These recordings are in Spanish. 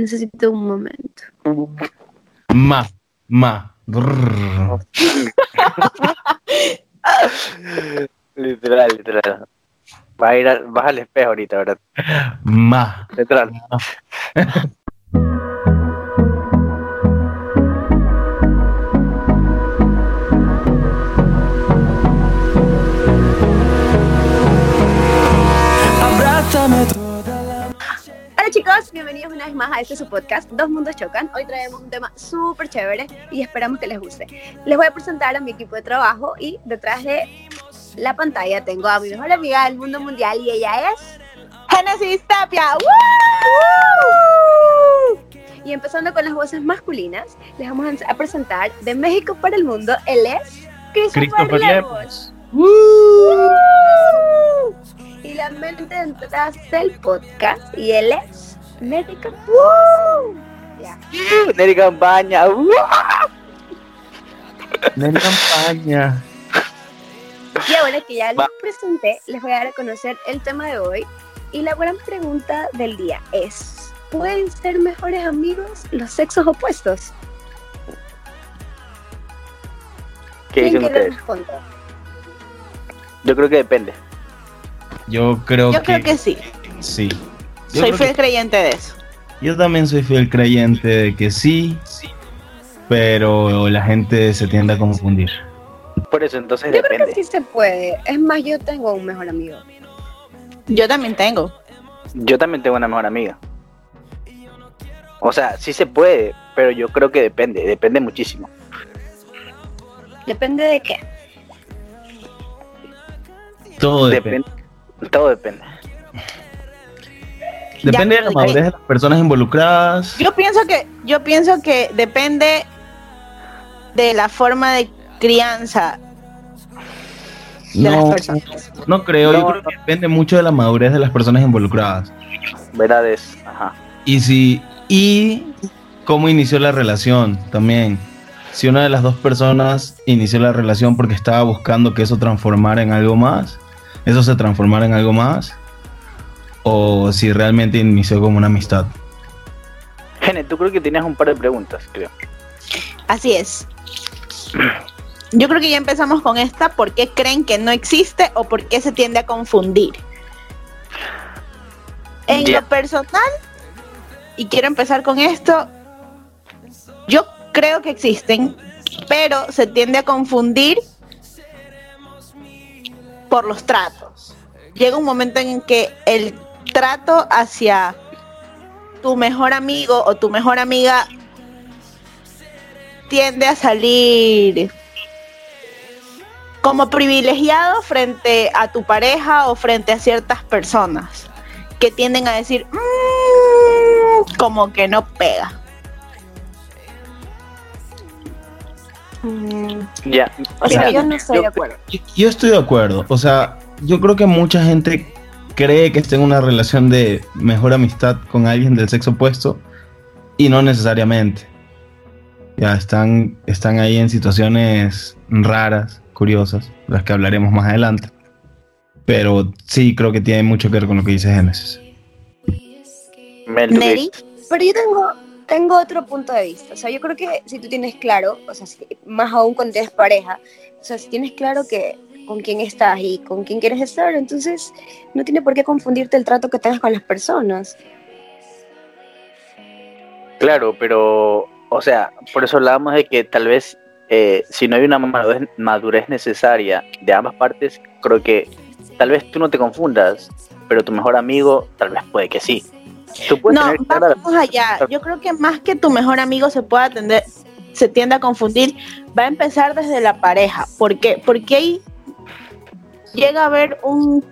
Necesito un momento. Ma, ma. literal, literal. Vas, a ir al, vas al espejo ahorita, ¿verdad? Ma. Literal. chicos, bienvenidos una vez más a este su podcast, Dos Mundos Chocan. Hoy traemos un tema súper chévere y esperamos que les guste. Les voy a presentar a mi equipo de trabajo y detrás de la pantalla tengo a mi mejor amiga del mundo mundial y ella es... Genesis Tapia. Y empezando con las voces masculinas, les vamos a presentar de México para el mundo, él es Christopher, Christopher Lemos. Y la mente detrás del podcast, y él es Médico. Ya. Neri Campaña. ¡uh! Nen campaña. Y ahora que ya les presenté, les voy a dar a conocer el tema de hoy. Y la gran pregunta del día es, ¿pueden ser mejores amigos los sexos opuestos? ¿Qué ¿Quién dicen quiere ustedes? responder? Yo creo que depende. Yo creo Yo que. creo que sí. Sí. Yo, Soy fiel que- creyente de eso. yo también soy fiel creyente de que sí, pero la gente se tiende a confundir. Por eso, entonces Yo creo que depende. sí se puede. Es más, yo tengo un mejor amigo. Yo también tengo. Yo también tengo una mejor amiga. O sea, sí se puede, pero yo creo que depende, depende muchísimo. Depende de qué. Todo depende. Depende. Todo depende. Depende Ya, de la madurez de las personas involucradas. Yo pienso que, yo pienso que depende de la forma de crianza de No, las personas. no creo, yo creo que depende mucho de la madurez de las personas involucradas. Verdades. Ajá. Y si y cómo inició la relación también. Si una de las dos personas inició la relación porque estaba buscando que eso transformara en algo más, eso se transformara en algo más, o si realmente inició como una amistad. Gene, tú creo que tienes un par de preguntas, creo. Así es. Yo creo que ya empezamos con esta. ¿Por qué creen que no existe o por qué se tiende a confundir? En lo personal, y quiero empezar con esto, yo creo que existen, pero se tiende a confundir por los tratos. Llega un momento en que el trato hacia tu mejor amigo o tu mejor amiga tiende a salir como privilegiado frente a tu pareja o frente a ciertas personas que tienden a decir "Mm", como que no pega. Mm, Ya. o sea, yo no estoy yo- de acuerdo. Yo estoy de acuerdo, o sea, yo creo que mucha gente cree que está en una relación de mejor amistad con alguien del sexo opuesto y no necesariamente. Ya están, están ahí en situaciones raras, curiosas, de las que hablaremos más adelante. Pero sí creo que tiene mucho que ver con lo que dice Génesis. Mel, ¿tú qué Neri, dices? Pero yo tengo, tengo otro punto de vista. O sea, yo creo que si tú tienes claro, o sea, si- más aún cuando tienes pareja, o sea, si tienes claro que con quién estás y con quién quieres estar, entonces no tiene por qué confundirte el trato que tengas con las personas. Claro, pero, o sea, por eso hablábamos de que tal vez eh, si no hay una madurez, madurez necesaria de ambas partes, creo que tal vez tú no te confundas, pero tu mejor amigo tal vez puede que sí. Tú puedes no, tener clara- vamos allá. Yo creo que más que tu mejor amigo se pueda atender, se tiende a confundir, va a empezar desde la pareja. ¿Por qué? Porque ahí llega a haber un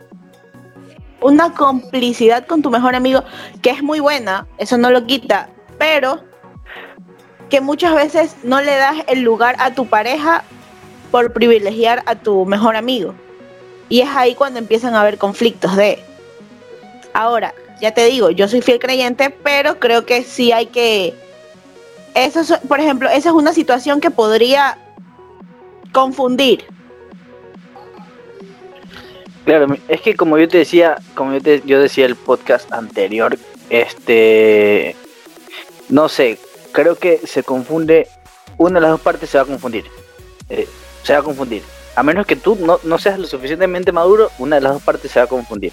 una complicidad con tu mejor amigo que es muy buena, eso no lo quita, pero que muchas veces no le das el lugar a tu pareja por privilegiar a tu mejor amigo. Y es ahí cuando empiezan a haber conflictos de Ahora, ya te digo, yo soy fiel creyente, pero creo que sí hay que. Eso, es- por ejemplo, esa es una situación que podría confundir. Claro, es que como yo te decía, como yo, te, yo decía el podcast anterior, este, no sé, creo que se confunde, una de las dos partes se va a confundir. Eh, se va a confundir. A menos que tú no, no seas lo suficientemente maduro, una de las dos partes se va a confundir.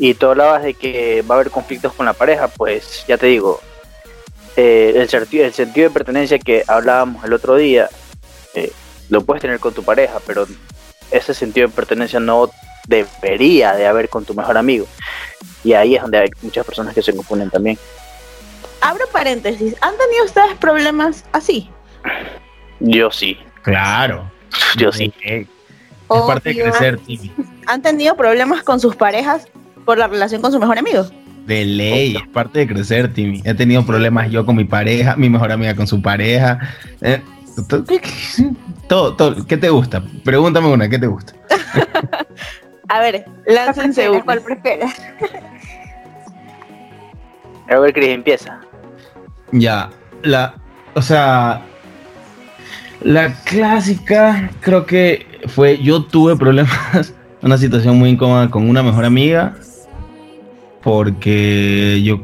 Y tú hablabas de que va a haber conflictos con la pareja, pues ya te digo, eh, el, sentido, el sentido de pertenencia que hablábamos el otro día, eh, lo puedes tener con tu pareja, pero ese sentido de pertenencia no debería de haber con tu mejor amigo. Y ahí es donde hay muchas personas que se confunden también. Abro paréntesis, ¿han tenido ustedes problemas así? Yo sí, Claro. yo sí. Es parte de crecer, Timmy. ¿Han tenido problemas con sus parejas por la relación con su mejor amigo? De ley, es parte de crecer, Timmy. He tenido problemas yo con mi pareja, mi mejor amiga con su pareja. Eh, to- todo, todo. ¿Qué te gusta? Pregúntame una, ¿qué te gusta? A ver, ¿Cuál láncense una. ¿Cuál prefieres? A ver, Cris, empieza. Ya, la, o sea, la clásica creo que fue, yo tuve problemas, una situación muy incómoda con una mejor amiga, porque yo,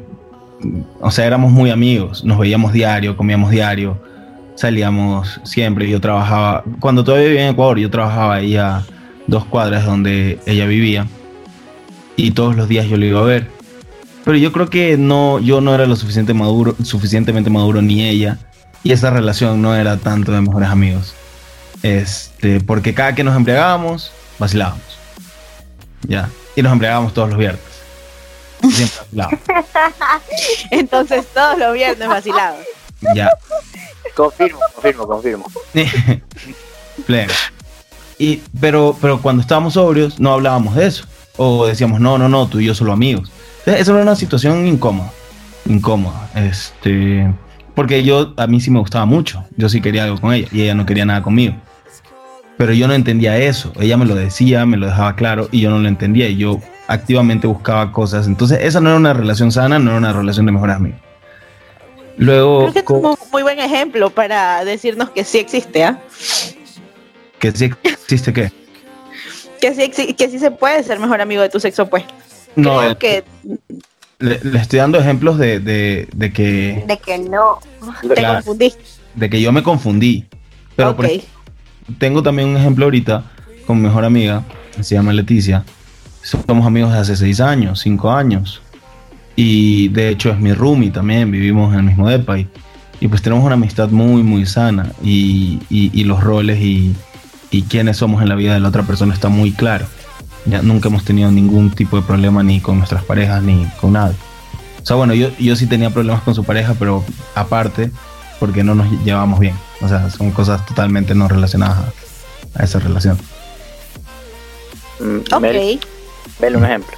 o sea, éramos muy amigos, nos veíamos diario, comíamos diario, salíamos siempre, yo trabajaba, cuando todavía vivía en Ecuador, yo trabajaba ahí a dos cuadras donde ella vivía, y todos los días yo lo iba a ver. Pero yo creo que no, yo no era lo suficiente maduro, suficientemente maduro ni ella. Y esa relación no era tanto de mejores amigos. Este, porque cada que nos embriagábamos, vacilábamos. Ya. Y nos embriagábamos todos los viernes. Siempre vacilábamos. Entonces todos los viernes vacilados. Ya. Confirmo, confirmo, confirmo. Pleno. Y, pero, pero cuando estábamos sobrios, no hablábamos de eso. O decíamos, no, no, no, tú y yo solo amigos. Entonces, esa era una situación incómoda. Incómoda. Este. Porque yo, a mí sí me gustaba mucho. Yo sí quería algo con ella. Y ella no quería nada conmigo. Pero yo no entendía eso. Ella me lo decía, me lo dejaba claro. Y yo no lo entendía. Y yo activamente buscaba cosas. Entonces, esa no era una relación sana, no era una relación de mejores amigos. Luego, Creo que es un muy buen ejemplo para decirnos que sí existe, ¿ah? Que sí existe qué. Que sí, que sí se puede ser mejor amigo de tu sexo opuesto. No, Creo que le, le estoy dando ejemplos de, de, de que, De que no. te Claro. confundiste. de que yo me confundí. Pero por Ok. ejemplo, tengo también un ejemplo ahorita con mi mejor amiga, que se llama Leticia. Somos amigos de hace seis años, cinco años. Y de hecho es mi roomie también, vivimos en el mismo depa. Y, y pues tenemos una amistad muy, muy sana. Y, y- y los roles y, y quiénes somos en la vida de la otra persona está muy claro. Ya nunca hemos tenido ningún tipo de problema ni con nuestras parejas ni con nadie. O sea, bueno, yo, yo sí tenía problemas con su pareja, pero aparte, porque no nos llevamos bien. O sea, son cosas totalmente no relacionadas a, a esa relación. Mm, Ok. Mel, Mel, un ejemplo.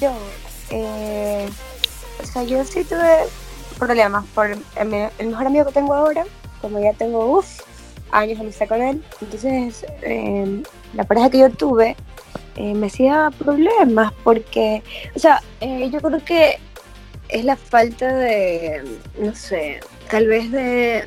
Yo, eh, o sea, yo sí tuve problemas por el, el mejor amigo que tengo ahora, como ya tengo, uff, años de amistad con él, entonces eh, la pareja que yo tuve eh, me hacía problemas porque, o sea, eh, yo creo que es la falta de, no sé, tal vez de,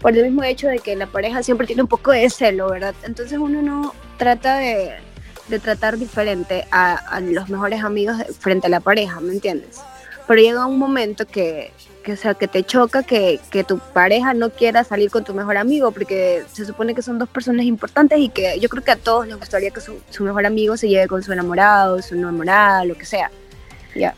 por el mismo hecho de que la pareja siempre tiene un poco de celo, ¿verdad? Entonces uno no trata de de tratar diferente a, los mejores amigos frente a la pareja, ¿me entiendes? Pero llega un momento que, que, o sea, que te choca que, que tu pareja no quiera salir con tu mejor amigo, porque se supone que son dos personas importantes y que yo creo que a todos les gustaría que su, su mejor amigo se lleve con su enamorado, su enamorada, lo que sea. Ya.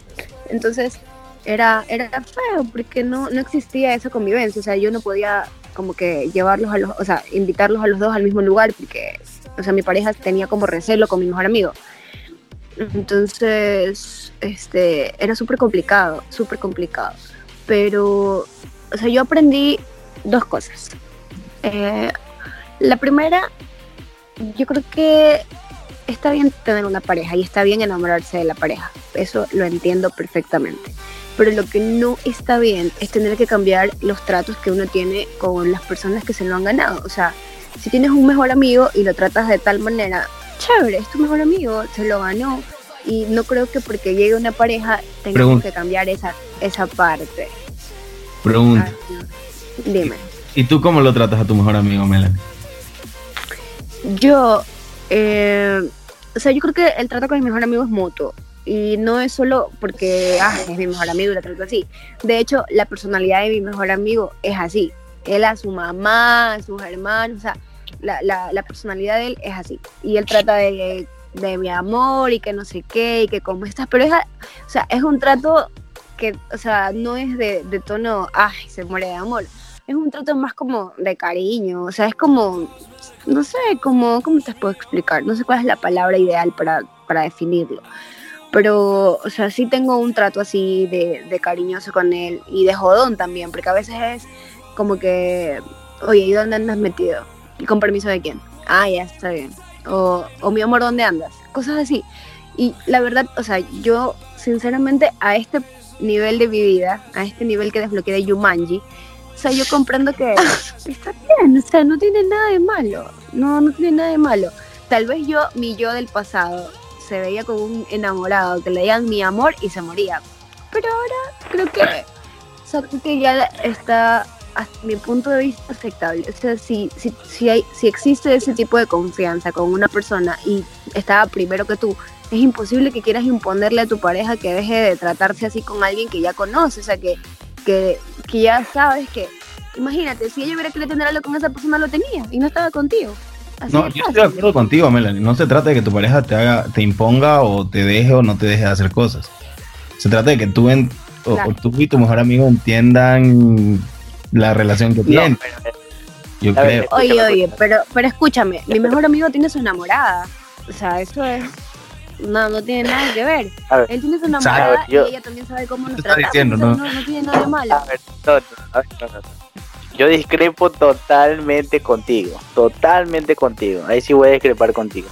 Entonces, era, era feo porque no, no existía esa convivencia, o sea, yo no podía como que llevarlos a los, o sea, invitarlos a los dos al mismo lugar porque o sea, mi pareja tenía como recelo con mi mejor amigo. Entonces, este, era súper complicado, súper complicado. Pero, o sea, yo aprendí dos cosas. Eh, la primera, yo creo que está bien tener una pareja y está bien enamorarse de la pareja. Eso lo entiendo perfectamente. Pero lo que no está bien es tener que cambiar los tratos que uno tiene con las personas que se lo han ganado. O sea, si tienes un mejor amigo y lo tratas de tal manera, chévere, es tu mejor amigo, se lo ganó. Y no creo que porque llegue una pareja tengamos que cambiar esa, esa parte. Pregunta. No. Dime. ¿Y tú cómo lo tratas a tu mejor amigo, Melanie? Yo, eh, o sea, yo creo que el trato con mi mejor amigo es mutuo. Y no es solo porque ah, es mi mejor amigo y lo trato así. De hecho, la personalidad de mi mejor amigo es así. Él a su mamá, a sus hermanos, o sea, la, la, la personalidad de él es así. Y él trata de, de mi amor y que no sé qué y que cómo estás. Pero es, o sea, es un trato que, o sea, no es de, de tono, ay, se muere de amor. Es un trato más como de cariño, o sea, es como, no sé, como, ¿cómo te puedo explicar? No sé cuál es la palabra ideal para, para definirlo. Pero, o sea, sí tengo un trato así de, de cariñoso con él y de jodón también, porque a veces es como que, oye, ¿y dónde andas metido? ¿Y con permiso de quién? Ah, ya, está bien. O, o mi amor, ¿dónde andas? Cosas así. Y la verdad, o sea, yo sinceramente a este nivel de mi vida, a este nivel que desbloqueé de Yumanji, o sea, yo comprendo que está bien, o sea, no tiene nada de malo, no, no tiene nada de malo. Tal vez yo, mi yo del pasado, se veía como un enamorado, que le digan mi amor y se moría. Pero ahora creo que, o sea, creo que ya está, hasta mi punto de vista, aceptable. O sea, si, si, si, hay, si existe ese tipo de confianza con una persona y estaba primero que tú, es imposible que quieras imponerle a tu pareja que deje de tratarse así con alguien que ya conoce, o sea, que, que, que ya sabes que, imagínate, si ella hubiera querido tener algo con esa persona, lo tenía y no estaba contigo. Así No, yo estoy de acuerdo contigo, Melanie. No se trata de que tu pareja te haga, te imponga o te deje o no te deje de hacer cosas. Se trata de que tú, en- o- Claro. o tú y tu mejor amigo entiendan la relación que No, tienen. pero, Yo creo. Oye, oye, pero, pero escúchame, mi mejor amigo tiene su enamorada. O sea, eso es. No, no tiene nada que ver. A ver. Él tiene su enamorada yo- y ella también sabe cómo nos tratamos. diciendo, ¿no? no, no tiene nada de malo. A ver, no, no, a ver, no, no, no. Yo discrepo totalmente contigo, totalmente contigo. Ahí sí voy a discrepar contigo.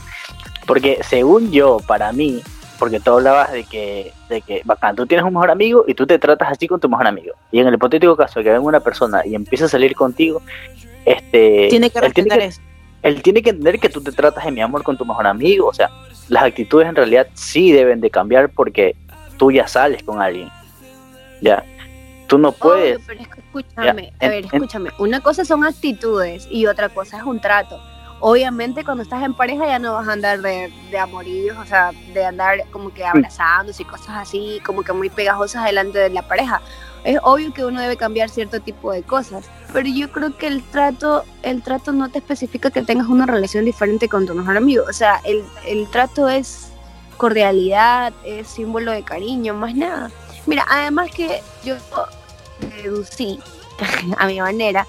Porque según yo, para mí, porque tú hablabas de que, de que, bacán, tú tienes un mejor amigo y tú te tratas así con tu mejor amigo. Y en el hipotético caso de que venga una persona y empiece a salir contigo, este, Tiene que él tiene respetar que, eso. él tiene que entender que tú te tratas de mi amor con tu mejor amigo. O sea, las actitudes en realidad sí deben de cambiar porque tú ya sales con alguien. Ya. Tú no puedes. Obvio, pero es que escúchame, Ya, a ver, en- escúchame. Una cosa son actitudes y otra cosa es un trato. Obviamente cuando estás en pareja ya no vas a andar de, de amorillos, o sea, de andar como que abrazándose y cosas así, como que muy pegajosas delante de la pareja. Es obvio que uno debe cambiar cierto tipo de cosas, pero yo creo que el trato, el trato no te especifica que tengas una relación diferente con tu mejor amigo. O sea, el, el trato es cordialidad, es símbolo de cariño, más nada. Mira, además que yo deducí a mi manera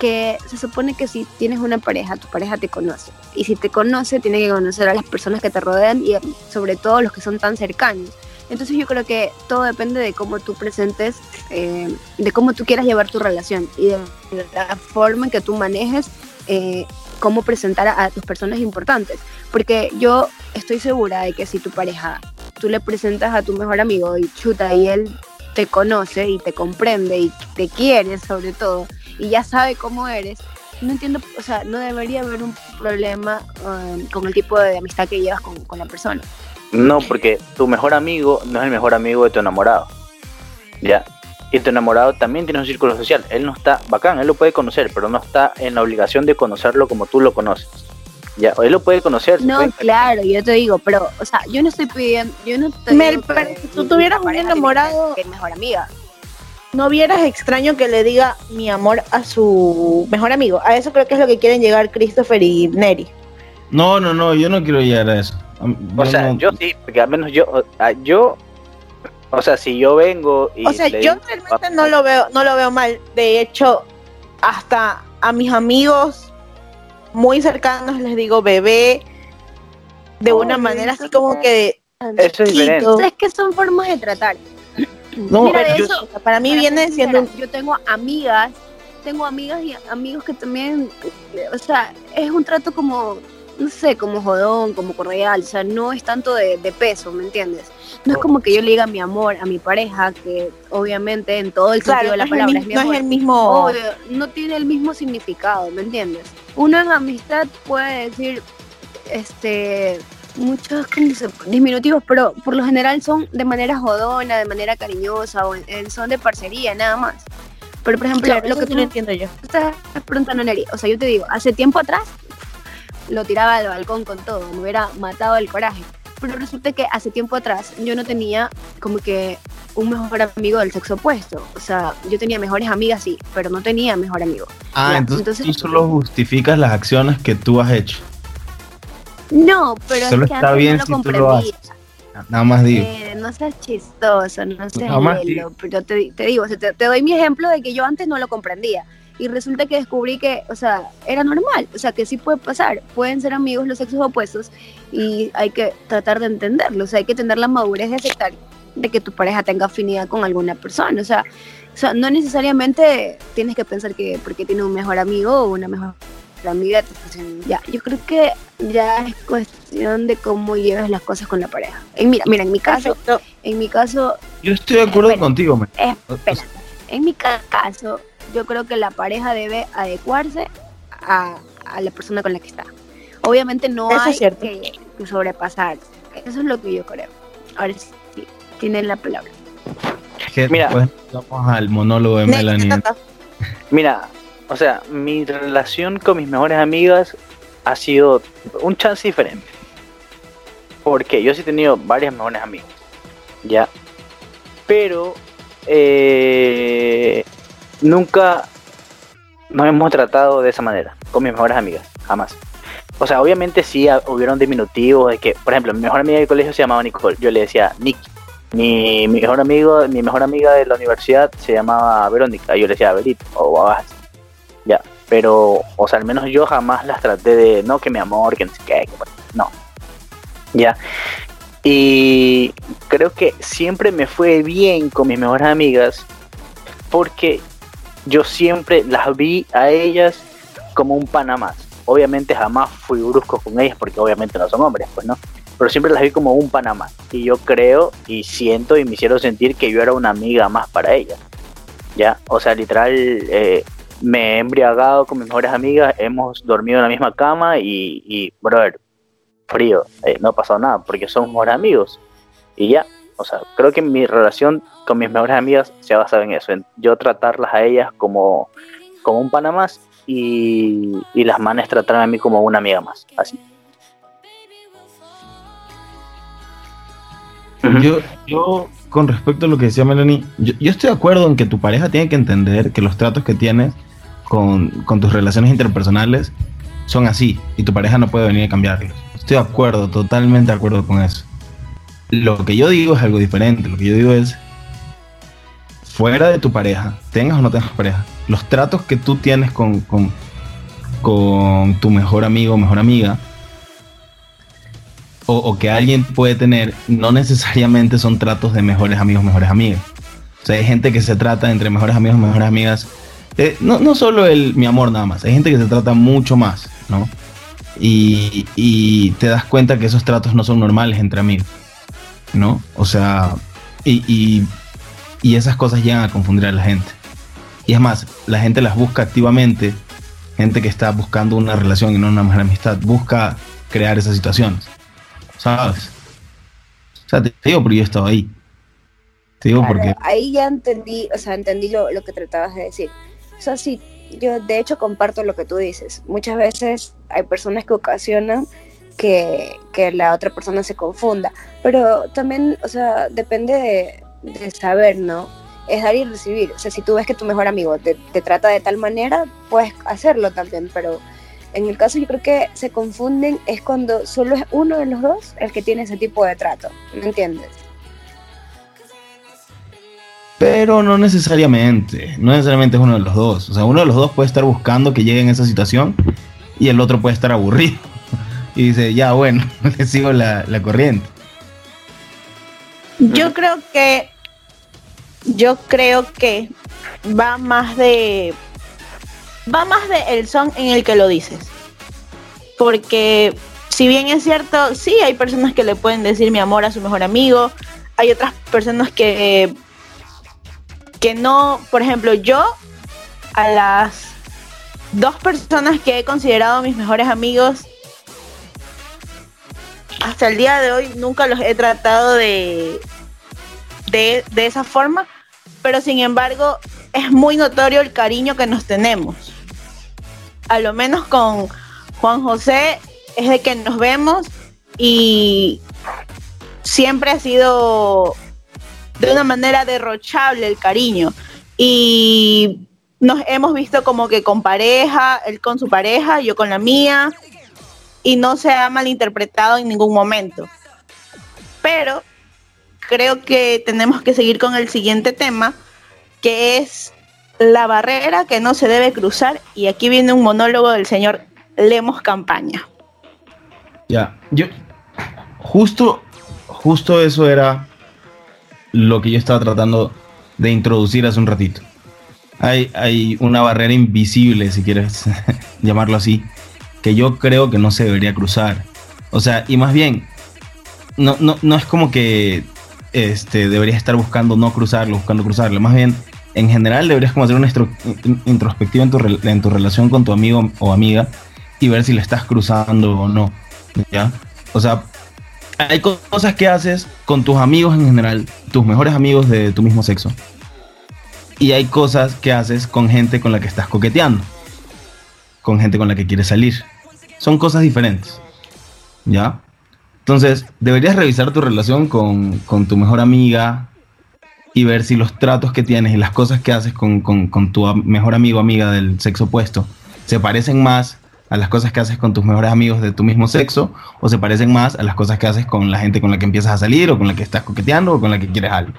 que se supone que si tienes una pareja, tu pareja te conoce. Y si te conoce, tiene que conocer a las personas que te rodean y sobre todo los que son tan cercanos. Entonces yo creo que todo depende de cómo tú presentes, eh, de cómo tú quieras llevar tu relación y de la forma en que tú manejes eh, cómo presentar a, a tus personas importantes. Porque yo estoy segura de que si tu pareja, tú le presentas a tu mejor amigo y chuta y él te conoce y te comprende y te quiere sobre todo y ya sabe cómo eres, no entiendo, o sea, no debería haber un problema eh, con el tipo de amistad que llevas con, con la persona. No, porque tu mejor amigo no es el mejor amigo de tu enamorado. Ya. Y tu enamorado también tiene un círculo social. Él no está bacán, él lo puede conocer, pero no está en la obligación de conocerlo como tú lo conoces. Ya, o él lo puede conocer. No, claro, yo te digo, pero, o sea, yo no estoy pidiendo, yo no te Mel, pero si tú tuvieras un que enamorado- mi mejor amiga. No vieras extraño que le diga mi amor a su mejor amigo. A eso creo que es lo que quieren llegar Christopher y Neri. No, no, no, yo no quiero llegar a eso. O sea, no- yo sí, porque al menos yo, o- yo, o sea, si yo vengo y O sea, le yo digo- realmente no lo veo, no lo veo mal. De hecho, hasta a mis amigos muy cercanos les digo bebé de una Ay, manera así como que Eso es diferente. Es que son formas de tratar. No, Mira, de yo- hecho, para mí para viene ser siendo sincera, yo tengo amigas, tengo amigas y amigos que también, o sea, es un trato como, no sé, como jodón, como cordial, o sea, no es tanto de, de peso, ¿me entiendes? No es como que yo le diga mi amor a mi pareja, que obviamente en todo el claro, sentido de la no, es el, palabra mi- es mi no amor. es el mismo Obvio, no tiene el mismo significado, ¿me entiendes? Uno en amistad puede decir, este, muchos ¿cómo se- diminutivos, pero por lo general son de manera jodona, de manera cariñosa, o en- son de parcería, nada más. Pero por ejemplo, Claro, lo que tú lo entiendo yo. estás preguntando, Neri, o sea, yo te digo, hace tiempo atrás lo tiraba al balcón con todo, me hubiera matado el coraje. pero resulta que hace tiempo atrás yo no tenía como que un mejor amigo del sexo opuesto. O sea, yo tenía mejores amigas, sí, pero no tenía mejor amigo. Ah, Ya, entonces, entonces- tú solo justificas las acciones que tú has hecho. No, pero Solo es que está antes bien no si lo tú lo comprendía. Nada más digo. Eh, no seas chistoso, no seas Nada más lelo, pero te, te digo, o sea, te, te doy mi ejemplo de que yo antes no lo comprendía y resulta que descubrí que, o sea, era normal, o sea, que sí puede pasar, pueden ser amigos los sexos opuestos y hay que tratar de entenderlo, o sea, hay que tener la madurez de aceptar de que tu pareja tenga afinidad con alguna persona, o sea, o sea, no necesariamente tienes que pensar que porque tiene un mejor amigo o una mejor amiga, te ya, yo creo que ya es cuestión de cómo llevas las cosas con la pareja. En, mira, mira, en mi caso, Perfecto. en mi caso, Yo estoy de acuerdo espera. contigo, man. espera, en mi ca- caso, yo creo que la pareja debe adecuarse a, a la persona con la que está. Obviamente no Eso es hay cierto. que, que sobrepasar. Eso es lo que yo creo. Ahora sí, tienen la palabra. Que Mira. después vamos al monólogo de Melanie. Mira, o sea, mi relación con mis mejores amigas ha sido un chance diferente. Porque yo sí he tenido varias mejores amigas. Ya. Pero eh, nunca nos hemos tratado de esa manera, con mis mejores amigas, jamás. O sea, obviamente sí hubieron diminutivos de que, por ejemplo, mi mejor amiga del colegio se llamaba Nicole, yo le decía Nick. Mi, mi mejor amigo, mi mejor amiga de la universidad se llamaba Verónica, yo le decía Verito o Babas. Ya, pero, o sea, al menos yo jamás las traté de, no, que mi amor, que no sé qué, que- no. Ya. Y creo que siempre me fue bien con mis mejores amigas porque yo siempre las vi a ellas como un pana más. Obviamente jamás fui brusco con ellas porque obviamente no son hombres, pues no. Pero siempre las vi como un pana más. Y yo creo y siento y me hicieron sentir que yo era una amiga más para ellas. Ya, o sea, literal, eh, me he embriagado con mis mejores amigas, hemos dormido en la misma cama y, y brother, frío, eh, no ha pasado nada porque somos mejores amigos. Y ya, o sea, creo que mi relación con mis mejores amigas se ha basado en eso, en yo tratarlas a ellas como, como un pana más y, y las manes tratarme a mí como una amiga más, así. Yo, yo, con respecto a lo que decía Melanie, yo, yo estoy de acuerdo en que tu pareja tiene que entender que los tratos que tienes con, tus relaciones interpersonales son así y tu pareja no puede venir a cambiarlos. Estoy de acuerdo, totalmente de acuerdo con eso. Lo que yo digo es algo diferente. Lo que yo digo es, fuera de tu pareja, tengas o no tengas pareja, los tratos que tú tienes con, con, con tu mejor amigo o mejor amiga, o, o que alguien puede tener, no necesariamente son tratos de mejores amigos, mejores amigas. O sea, hay gente que se trata entre mejores amigos, mejores amigas. Eh, no, no solo el mi amor nada más, hay gente que se trata mucho más, ¿no? Y, y te das cuenta que esos tratos no son normales entre amigos, ¿no? O sea, y, y, y esas cosas llegan a confundir a la gente. Y es más, la gente las busca activamente, gente que está buscando una relación y no una mejor amistad, busca crear esas situaciones. ¿sabes? O sea, te digo porque yo estaba ahí. Te digo Claro, porque... ahí ya entendí, o sea, entendí lo, lo que tratabas de decir. O sea, sí, yo de hecho comparto lo que tú dices. Muchas veces hay personas que ocasionan que, que la otra persona se confunda, pero también, o sea, depende de, saber, ¿no? Es dar y recibir. O sea, si tú ves que tu mejor amigo te trata de tal manera, puedes hacerlo también, pero en el caso yo creo que se confunden es cuando solo es uno de los dos el que tiene ese tipo de trato, ¿me entiendes? Pero no necesariamente, no necesariamente es uno de los dos. O sea, uno de los dos puede estar buscando que llegue en esa situación y el otro puede estar aburrido. Y dice, ya bueno, le sigo la, la corriente. Yo creo que yo creo que va más de va más de el son en el que lo dices. Porque si bien es cierto, sí hay personas que le pueden decir mi amor a su mejor amigo, hay otras personas que que no, por ejemplo, yo a las dos personas que he considerado mis mejores amigos hasta el día de hoy nunca los he tratado de, de, de esa forma, pero sin embargo es muy notorio el cariño que nos tenemos. A lo menos con Juan José es de que nos vemos y siempre ha sido de una manera derrochable el cariño. Y nos hemos visto como que con pareja, él con su pareja, yo con la mía, y no se ha malinterpretado en ningún momento. Pero creo que tenemos que seguir con el siguiente tema, que es la barrera que no se debe cruzar. Y aquí viene un monólogo del señor Lemos Campaña. Ya, yo justo, justo eso era lo que yo estaba tratando de introducir hace un ratito. Hay, hay una barrera invisible, si quieres llamarlo así, que yo creo que no se debería cruzar. O sea, y más bien, no, no, no es como que este, deberías estar buscando no cruzarlo, buscando cruzarlo. Más bien, en general deberías como hacer una introspectiva en tu, en tu relación con tu amigo o amiga y ver si le estás cruzando o no. ¿Ya? O sea, hay cosas que haces con tus amigos en general, tus mejores amigos de tu mismo sexo. Y hay cosas que haces con gente con la que estás coqueteando. Con gente con la que quieres salir. Son cosas diferentes. ¿Ya? Entonces, deberías revisar tu relación con, con tu mejor amiga y ver si los tratos que tienes y las cosas que haces con, con, con tu mejor amigo o amiga del sexo opuesto se parecen más a las cosas que haces con tus mejores amigos de tu mismo sexo o se parecen más a las cosas que haces con la gente con la que empiezas a salir o con la que estás coqueteando o con la que quieres algo.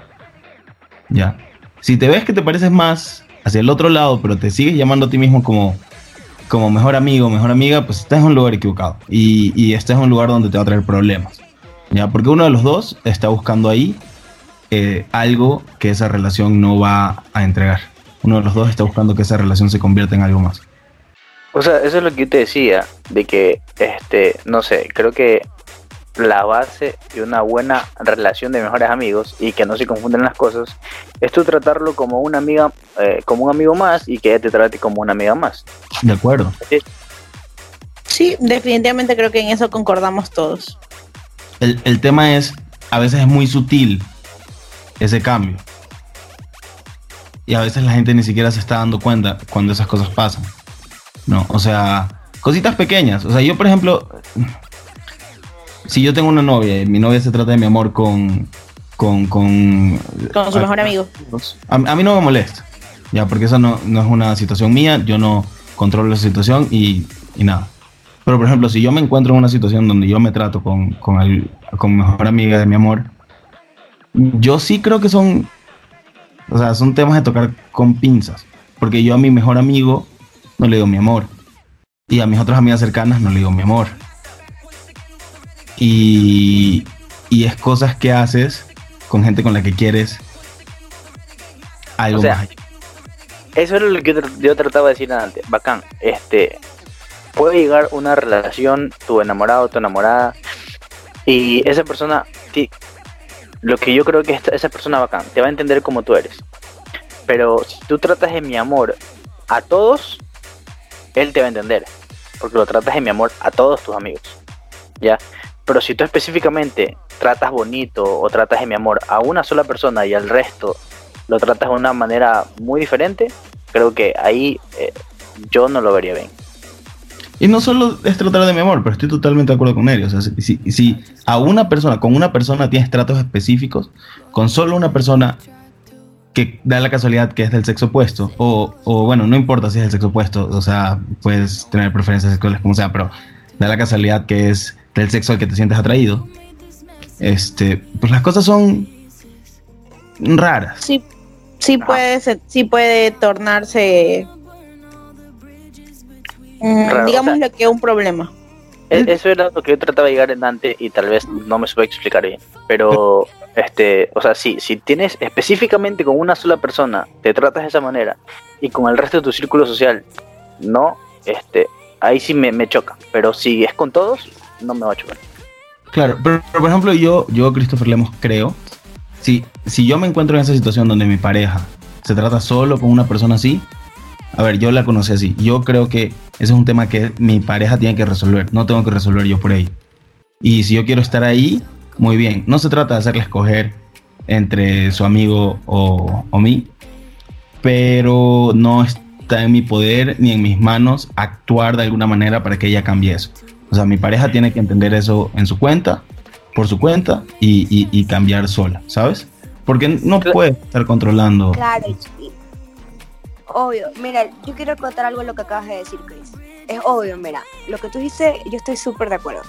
Ya. Si te ves que te pareces más hacia el otro lado, pero te sigues llamando a ti mismo como, como mejor amigo, mejor amiga, pues estás en un lugar equivocado y, y estás en un lugar donde te va a traer problemas. Ya, porque uno de los dos está buscando ahí eh, algo que esa relación no va a entregar. Uno de los dos está buscando que esa relación se convierta en algo más. O sea, eso es lo que yo te decía, de que, este, no sé, creo que la base de una buena relación de mejores amigos y que no se confunden las cosas es tú tratarlo como una amiga, eh, como un amigo más y que ella te trate como una amiga más. De acuerdo. Sí, definitivamente creo que en eso concordamos todos. El, el tema es, a veces es muy sutil ese cambio. Y a veces la gente ni siquiera se está dando cuenta cuando esas cosas pasan. No, o sea, cositas pequeñas. O sea, yo, por ejemplo, si yo tengo una novia y mi novia se trata de mi amor con. con. con, con su mejor amigo. A, a, mí no me molesta. Ya, porque eso no, no, es una situación mía. Yo no controlo esa situación y, y, nada. Pero, por ejemplo, si yo me encuentro en una situación donde yo me trato con, con, el, con mi mejor amiga de mi amor, yo sí creo que son. O sea, son temas de tocar con pinzas. Porque yo a mi mejor amigo no le digo mi amor. Y a mis otras amigas cercanas no le digo mi amor. Y, y es cosas que haces con gente con la que quieres algo O sea, más allá. Eso es lo que yo, yo trataba de decir antes. Bacán. Este. Puede llegar una relación, tu enamorado, tu enamorada, y esa persona, ti- lo que yo creo que esta- esa persona bacán, te va a entender como tú eres. Pero si tú tratas de mi amor a todos, él te va a entender. Porque lo tratas de mi amor a todos tus amigos. ¿Ya? Pero si tú específicamente tratas bonito o tratas de mi amor a una sola persona y al resto lo tratas de una manera muy diferente, creo que ahí eh, yo no lo vería bien. Y no solo es tratar de mi amor, pero estoy totalmente de acuerdo con él. O sea, si, si- a una persona, con una persona tienes tratos específicos, con solo una persona que da la casualidad que es del sexo opuesto, o, o bueno, no importa si es del sexo opuesto, o sea, puedes tener preferencias sexuales como sea, pero da la casualidad que es del sexo al que te sientes atraído, este, pues las cosas son raras. Sí, sí Ajá. puede, ser- sí puede tornarse, mm, Raro, digamos o sea. lo que un problema. E- Eso era lo que yo trataba de llegar en antes y tal vez no me supe explicar bien. Pero, este, o sea, sí, si tienes específicamente con una sola persona, te tratas de esa manera y con el resto de tu círculo social, no, este, ahí sí me, me choca. Pero si es con todos, no me va a chocar. Claro, pero, pero, por ejemplo, yo, yo, Christopher Lemos, creo, si, si yo me encuentro en esa situación donde mi pareja se trata solo con una persona así, a ver, yo la conocí así. Yo creo que ese es un tema que mi pareja tiene que resolver, no tengo que resolver yo por ahí. Y si yo quiero estar ahí, muy bien. No se trata de hacerle escoger entre su amigo o, o mí, pero no está en mi poder ni en mis manos actuar de alguna manera para que ella cambie eso. O sea, mi pareja tiene que entender eso en su cuenta por su cuenta y, y- y cambiar sola, ¿sabes? Porque no puede estar controlando. Claro, obvio. Mira, yo quiero contar algo de lo que acabas de decir, Chris. Es obvio, mira, lo que tú dices, yo estoy súper de acuerdo.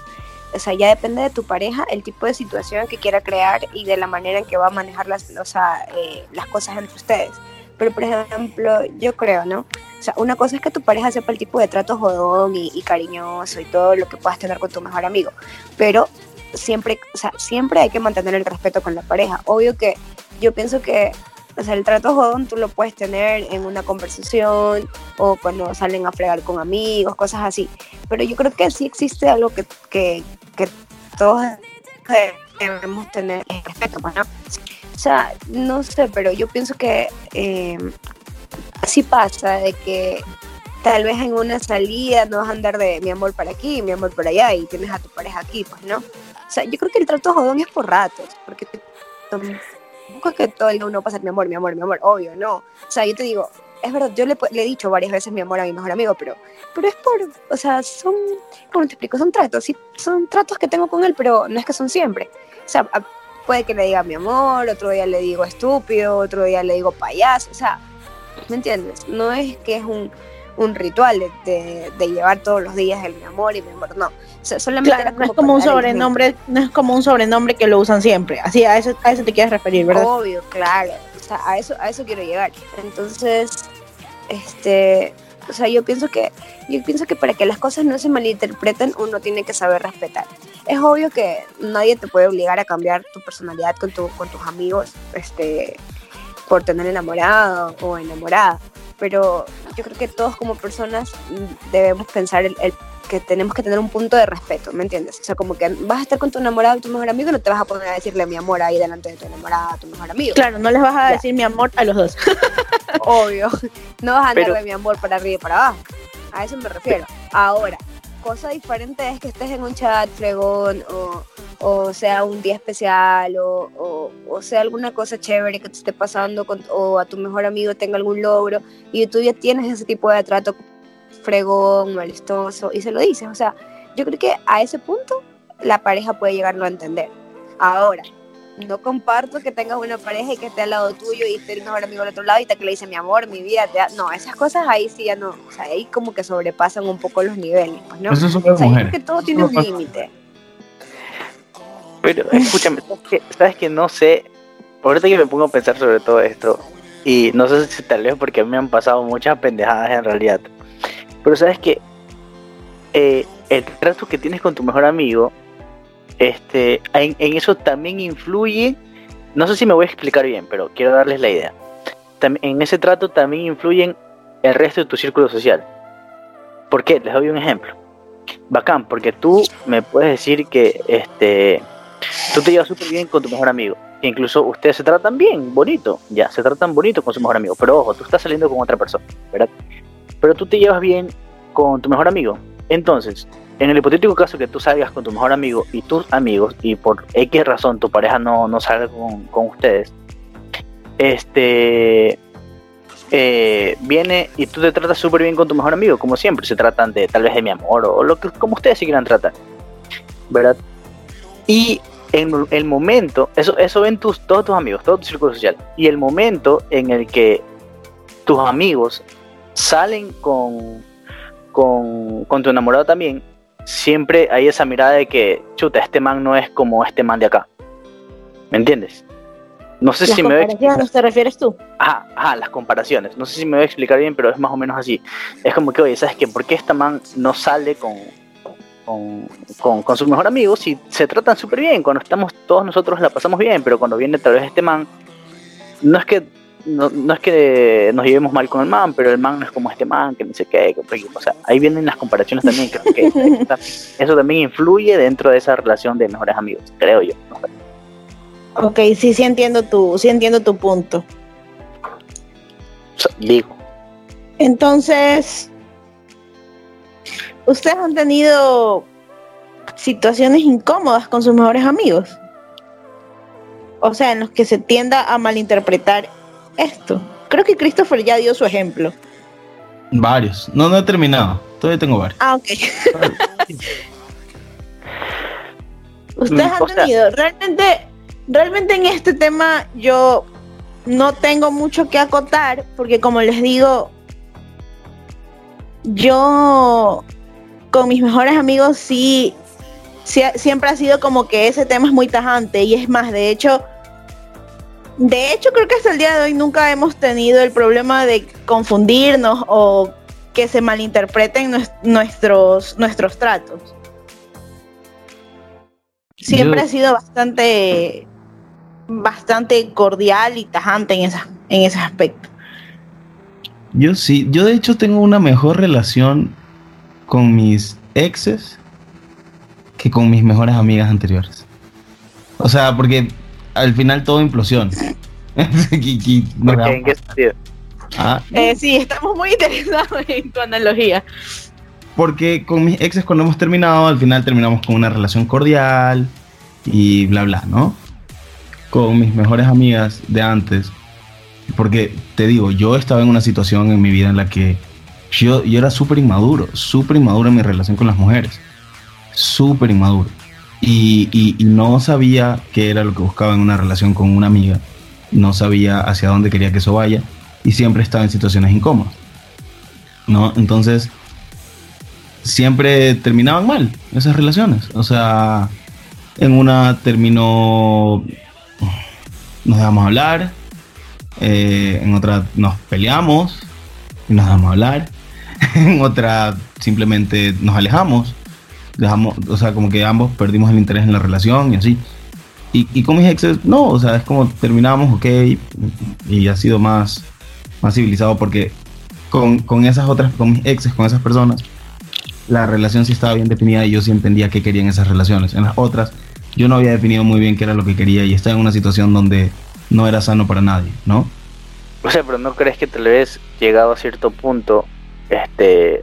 O sea, ya depende de tu pareja, el tipo de situación que quiera crear y de la manera en que va a manejar las, o sea, eh, las cosas entre ustedes. Pero, por ejemplo, yo creo, ¿no? O sea, una cosa es que tu pareja sepa el tipo de trato jodón y, y cariñoso y todo lo que puedas tener con tu mejor amigo. Pero siempre, o sea, siempre hay que mantener el respeto con la pareja. Obvio que yo pienso que o sea, el trato jodón tú lo puedes tener en una conversación o cuando salen a fregar con amigos, cosas así. Pero yo creo que sí existe algo que, que, que todos debemos tener en respeto, pues, ¿no? O sea, no sé, pero yo pienso que eh, así pasa de que tal vez en una salida no vas a andar de mi amor para aquí, mi amor para allá y tienes a tu pareja aquí, pues, ¿no? O sea, yo creo que el trato jodón es por ratos, porque tampoco es que todo el día uno pasa mi amor, mi amor, mi amor, obvio, no. O sea, yo te digo, es verdad, yo le, le he dicho varias veces mi amor a mi mejor amigo, pero, pero es por, o sea, son, ¿cómo te explico? Son tratos, sí, son tratos que tengo con él, pero no es que son siempre. O sea, a- puede que le diga mi amor, otro día le digo estúpido, otro día le digo payaso, o sea, ¿me entiendes? No es que es un, un ritual de, de- de llevar todos los días el mi amor y mi amor, no. O sea, solamente Claro, era no es como un sobrenombre, no es como un sobrenombre que lo usan siempre. Así a eso, a eso te quieres referir, ¿verdad? Obvio, claro. Sea, a eso, a eso quiero llegar. Entonces, este, o sea, yo pienso que, yo pienso que para que las cosas no se malinterpreten, uno tiene que saber respetar. Es obvio que nadie te puede obligar a cambiar tu personalidad con, tu, con tus amigos, este, por tener enamorado o enamorada. Pero yo creo que todos como personas debemos pensar el, el que tenemos que tener un punto de respeto, ¿me entiendes? O sea, como que vas a estar con tu enamorado tu mejor amigo y no te vas a poner a decirle mi amor ahí delante de tu enamorada, tu mejor amigo. Claro, no les vas a Ya. decir mi amor a los dos. Obvio. No vas a andar de mi amor para arriba y para abajo. A eso me refiero. Ahora, cosa diferente es que estés en un chat fregón o, o sea un día especial o, o- o sea alguna cosa chévere que te esté pasando con, o a tu mejor amigo tenga algún logro y tú ya tienes ese tipo de trato fregón, molestoso y se lo dices. O sea, yo creo que a ese punto la pareja puede llegarlo a entender. Ahora, no comparto que tengas una pareja y que esté al lado tuyo y esté el mejor amigo al otro lado y te que le dice mi amor, mi vida, te da- no, esas cosas ahí sí ya no, o sea, ahí como que sobrepasan un poco los niveles, pues, ¿no? Eso O sea, yo creo mujeres. que todo tiene un límite. Pero escúchame, ¿sabes que, ¿sabes que no sé? Ahorita que me pongo a pensar sobre todo esto, y no sé si tal vez porque a mí me han pasado muchas pendejadas en realidad, pero sabes que eh, el trato que tienes con tu mejor amigo, este, en, en eso también influye, no sé si me voy a explicar bien, pero quiero darles la idea. Tam- en ese trato también influyen el resto de tu círculo social. ¿Por qué? Les doy un ejemplo. Bacán, porque tú me puedes decir que este, tú te llevas súper bien con tu mejor amigo. Que incluso ustedes se tratan bien, bonito, ya, se tratan bonito con su mejor amigo. Pero ojo, tú estás saliendo con otra persona, ¿verdad? Pero tú te llevas bien con tu mejor amigo. Entonces, en el hipotético caso que tú salgas con tu mejor amigo y tus amigos, y por X razón tu pareja no, no salga con, con ustedes, este eh, viene y tú te tratas súper bien con tu mejor amigo, como siempre, se tratan de tal vez de mi amor o lo que como ustedes se quieran tratar, ¿verdad? Y en el momento, eso, eso ven tus, todos tus amigos, todo tu círculo social, y el momento en el que tus amigos salen con, con, con tu enamorado también, siempre hay esa mirada de que, chuta, este man no es como este man de acá. ¿Me entiendes? No sé Las si me voy a explicar. ¿te refieres tú? Ajá, ajá, las comparaciones. No sé si me voy a explicar bien, pero es más o menos así. Es como que, oye, ¿sabes qué? ¿Por qué esta man no sale con, con, con, con sus mejores amigos si se tratan súper bien? Cuando estamos todos nosotros la pasamos bien, pero cuando viene tal vez este man, no es que no, no es que nos llevemos mal con el man, pero el man no es como este man, que no sé qué, que- o sea, ahí vienen las comparaciones también, creo que eso también influye dentro de esa relación de mejores amigos, creo yo. no. Ok, sí, sí entiendo tu, sí entiendo tu punto. O sea, digo, Entonces, ¿ustedes han tenido situaciones incómodas con sus mejores amigos? O sea, en los que se tienda a malinterpretar esto. Creo que Christopher ya dio su ejemplo. Varios. No, no he terminado. Todavía tengo varios. Ah, ok. Ustedes han tenido, realmente, realmente en este tema yo no tengo mucho que acotar, porque como les digo, yo con mis mejores amigos sí, siempre ha sido como que ese tema es muy tajante y es más, de hecho, de hecho creo que hasta el día de hoy nunca hemos tenido el problema de confundirnos o que se malinterpreten nues- nuestros, nuestros tratos. Siempre Yo- ha sido bastante bastante cordial y tajante en esa, en ese aspecto. Yo sí, yo de hecho tengo una mejor relación con mis exes que con mis mejores amigas anteriores. O sea, porque al final todo Porque, ¿En qué sentido? Ah, Eh, sí, estamos muy interesados en tu analogía. porque con mis exes cuando hemos terminado, al final terminamos con una relación cordial y bla bla, ¿no? Con mis mejores amigas de antes, porque te digo, yo estaba en una situación en mi vida en la que yo, yo era súper inmaduro, súper inmaduro en mi relación con las mujeres, súper inmaduro. Y, no sabía qué era lo que buscaba en una relación con una amiga, no sabía hacia dónde quería que eso vaya y siempre estaba en situaciones incómodas, ¿no? Entonces, siempre terminaban mal esas relaciones. O sea, en una terminó, nos dejamos hablar, eh, en otra nos peleamos y nos dejamos hablar, en otra simplemente nos alejamos, dejamos, o sea, como que ambos perdimos el interés en la relación y así. Y, y con mis exes, no, o sea, es como terminamos, ok, y ha sido más, más civilizado porque con, con esas otras, con mis exes, con esas personas, la relación sí estaba bien definida y yo sí entendía qué quería en esas relaciones. En las otras, yo no había definido muy bien qué era lo que quería y estaba en una situación donde no era sano para nadie, ¿no? O sea, pero ¿no crees que tal vez llegado a cierto punto, este,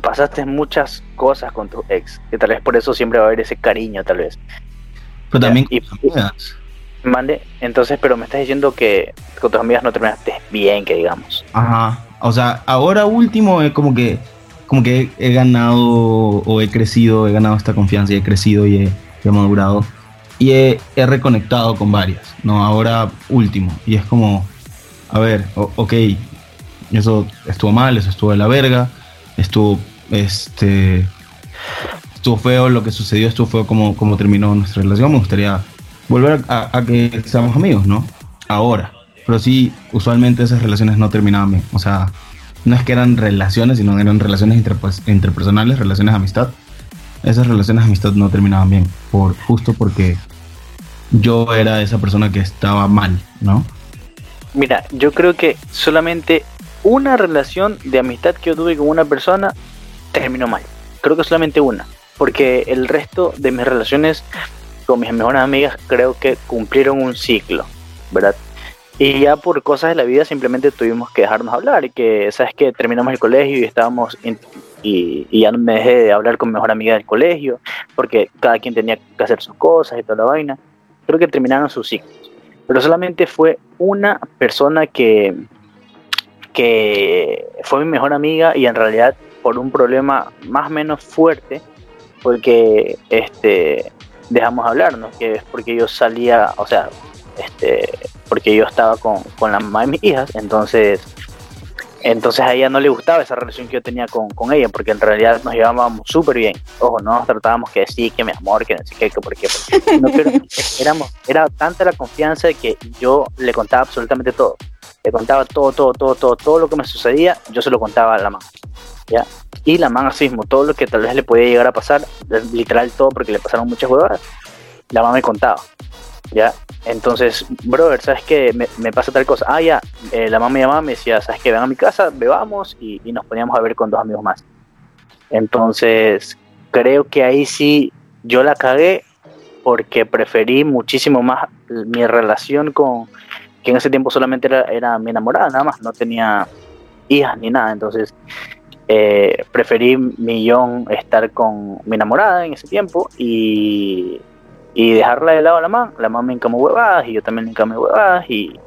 pasaste muchas cosas con tu ex? Que tal vez por eso siempre va a haber ese cariño, tal vez. Pero también y- con mis amigas. Mande, entonces, pero me estás diciendo que con tus amigas no terminaste bien, que digamos. Ajá. O sea, ahora último es como que como que he, he ganado o he crecido, he ganado esta confianza y he crecido y he, he madurado y he, he reconectado con varias, ¿no? Ahora último. Y es como, a ver, o- ok, eso estuvo mal, eso estuvo de la verga, estuvo, este, estuvo feo lo que sucedió, estuvo feo como, como terminó nuestra relación, me gustaría volver a, que seamos amigos, ¿no? Ahora. Pero sí, usualmente esas relaciones no terminaban bien. O sea, no es que eran relaciones, sino eran relaciones interpers- interpersonales, relaciones de amistad. Esas relaciones de amistad no terminaban bien, por, justo porque yo era esa persona que estaba mal, ¿no? Mira, yo creo que solamente una relación de amistad que yo tuve con una persona terminó mal. Creo que solamente una. Porque el resto de mis relaciones con mis mejores amigas creo que cumplieron un ciclo, ¿verdad? Y ya por cosas de la vida simplemente tuvimos que dejarnos hablar. Y que, ¿sabes que Terminamos el colegio y estábamos. y, y ya no me dejé de hablar con mi mejor amiga del colegio. Porque cada quien tenía que hacer sus cosas y toda la vaina. Creo que terminaron sus ciclos pero solamente fue una persona que, que fue mi mejor amiga y en realidad por un problema más o menos fuerte porque este dejamos hablarnos que es porque yo salía o sea este porque yo estaba con, con la mamá de mis hijas entonces entonces a ella no le gustaba esa relación que yo tenía con, con ella porque en realidad nos llevábamos súper bien. Ojo no nos tratábamos que sí que mi amor que no sé qué que por qué porque no, pero éramos, era tanta la confianza de que yo le contaba absolutamente todo. Le contaba todo, todo, todo, todo, todo lo que me sucedía, yo se lo contaba a la mamá. ¿ya? Y la mamá así mismo, todo lo que tal vez le podía llegar a pasar, literal todo, porque le pasaron muchas huevadas, la mamá me contaba. ¿ya? Entonces, brother, ¿sabes qué? Me, me pasa tal cosa. Ah, ya, eh, la mamá me llamaba, me decía, ¿sabes qué? Ven a mi casa, bebamos y, y nos poníamos a ver con dos amigos más. Entonces, creo que ahí sí yo la cagué porque preferí muchísimo más mi relación con, que en ese tiempo solamente era, era mi enamorada, nada más, no tenía hijas ni nada, entonces eh, preferí millón estar con mi enamorada en ese tiempo y, y dejarla de lado a la mamá, la mamá me encamó huevadas y yo también le encamé huevadas y,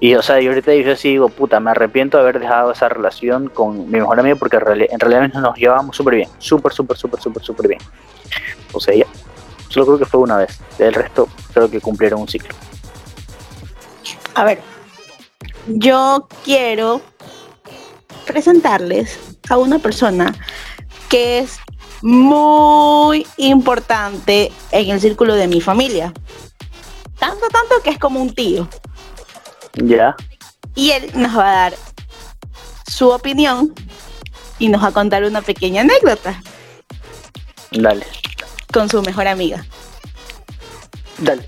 y o sea, yo ahorita yo sí digo, puta, me arrepiento de haber dejado esa relación con mi mejor amigo porque en realidad, en realidad nos llevábamos súper bien, súper, súper, súper, súper, súper bien. O sea, ya, Solo creo que fue una vez. Del resto, creo que cumplieron un ciclo. A ver, yo quiero presentarles a una persona que es muy importante en el círculo de mi familia. Tanto, tanto que es como un tío. Ya. Y él nos va a dar su opinión y nos va a contar una pequeña anécdota Dale. con su mejor amiga. Dale.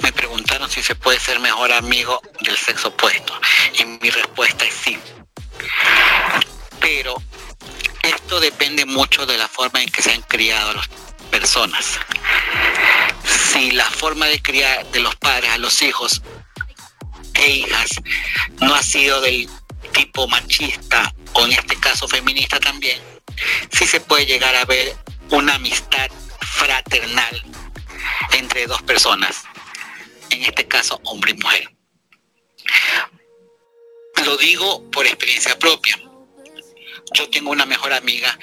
Me preguntaron si se puede ser mejor amigo del sexo opuesto. Y mi respuesta es sí. Pero esto depende mucho de la forma en que se han criado las personas. Si la forma de criar de los padres a los hijos e hijas no ha sido del tipo machista o en este caso feminista también, sí se puede llegar a ver una amistad fraternal entre dos personas, en este caso hombre y mujer. Lo digo por experiencia propia. Yo tengo una mejor amiga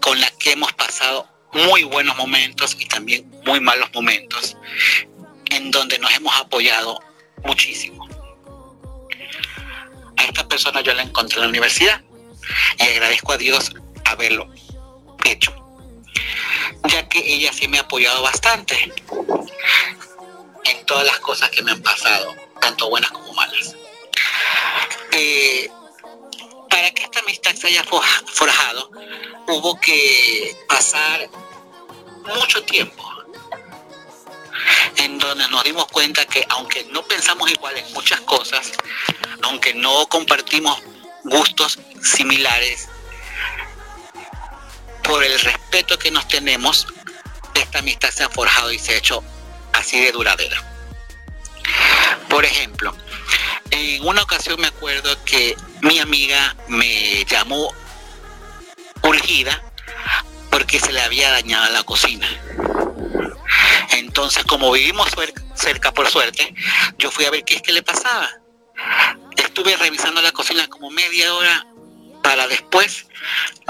con la que hemos pasado muy buenos momentos y también muy malos momentos, en donde nos hemos apoyado muchísimo. A esta persona yo la encontré en la universidad y agradezco a Dios haberlo hecho, ya que ella sí me ha apoyado bastante en todas las cosas que me han pasado, tanto buenas como malas. Eh, para que esta amistad se haya forja- forjado, hubo que pasar mucho tiempo en donde nos dimos cuenta que aunque no pensamos igual en muchas cosas, aunque no compartimos gustos similares, por el respeto que nos tenemos, esta amistad se ha forjado y se ha hecho así de duradera. Por ejemplo, en una ocasión me acuerdo que mi amiga me llamó urgida porque se le había dañado la cocina. Entonces, como vivimos cerca por suerte, yo fui a ver qué es que le pasaba. Estuve revisando la cocina como media hora para después